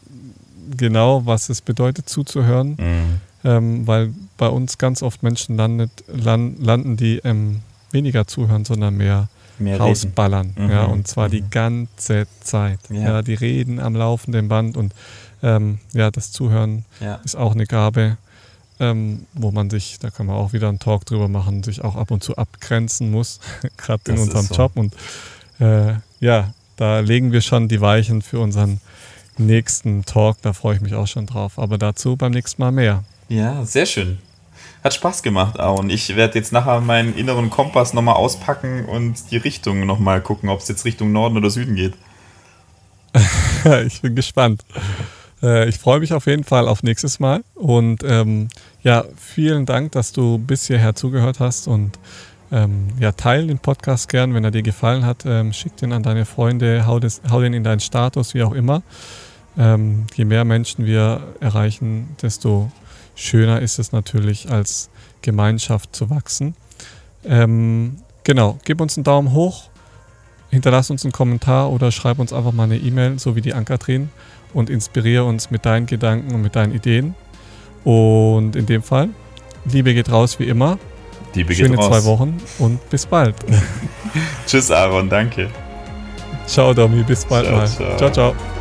genau, was es bedeutet, zuzuhören, Mhm. Ähm, weil bei uns ganz oft Menschen landet, lan, landen, die ähm, weniger zuhören, sondern mehr Mehr rausballern. Mhm. Ja, und zwar die Mhm. ganze Zeit. Ja. Ja. die reden am laufenden Band und ähm, ja, das Zuhören Ja. ist auch eine Gabe, ähm, wo man sich, da kann man auch wieder einen Talk drüber machen, sich auch ab und zu abgrenzen muss, gerade in Das unserem so. Job. Und äh, ja, da legen wir schon die Weichen für unseren nächsten Talk. Da freue ich mich auch schon drauf. Aber dazu beim nächsten Mal mehr. Ja, sehr schön. Hat Spaß gemacht, Aaron. Ich werde jetzt nachher meinen inneren Kompass nochmal auspacken und die Richtung nochmal gucken, ob es jetzt Richtung Norden oder Süden geht. ich bin gespannt. Äh, ich freue mich auf jeden Fall auf nächstes Mal. Und ähm, ja, vielen Dank, dass du bis hierher zugehört hast. Und ähm, ja, teile den Podcast gern, wenn er dir gefallen hat. Ähm, schick den an deine Freunde, hau, das, hau den in deinen Status, wie auch immer. Ähm, je mehr Menschen wir erreichen, desto schöner ist es natürlich, als Gemeinschaft zu wachsen. Ähm, genau, gib uns einen Daumen hoch, hinterlass uns einen Kommentar oder schreib uns einfach mal eine E-Mail, so wie die Ankatrin, und inspiriere uns mit deinen Gedanken und mit deinen Ideen. Und in dem Fall, Liebe geht raus wie immer. Geht Schöne raus. zwei Wochen und bis bald. Tschüss, Aaron. Danke. ciao, Domi, bis bald Ciao, mal. ciao. ciao. ciao.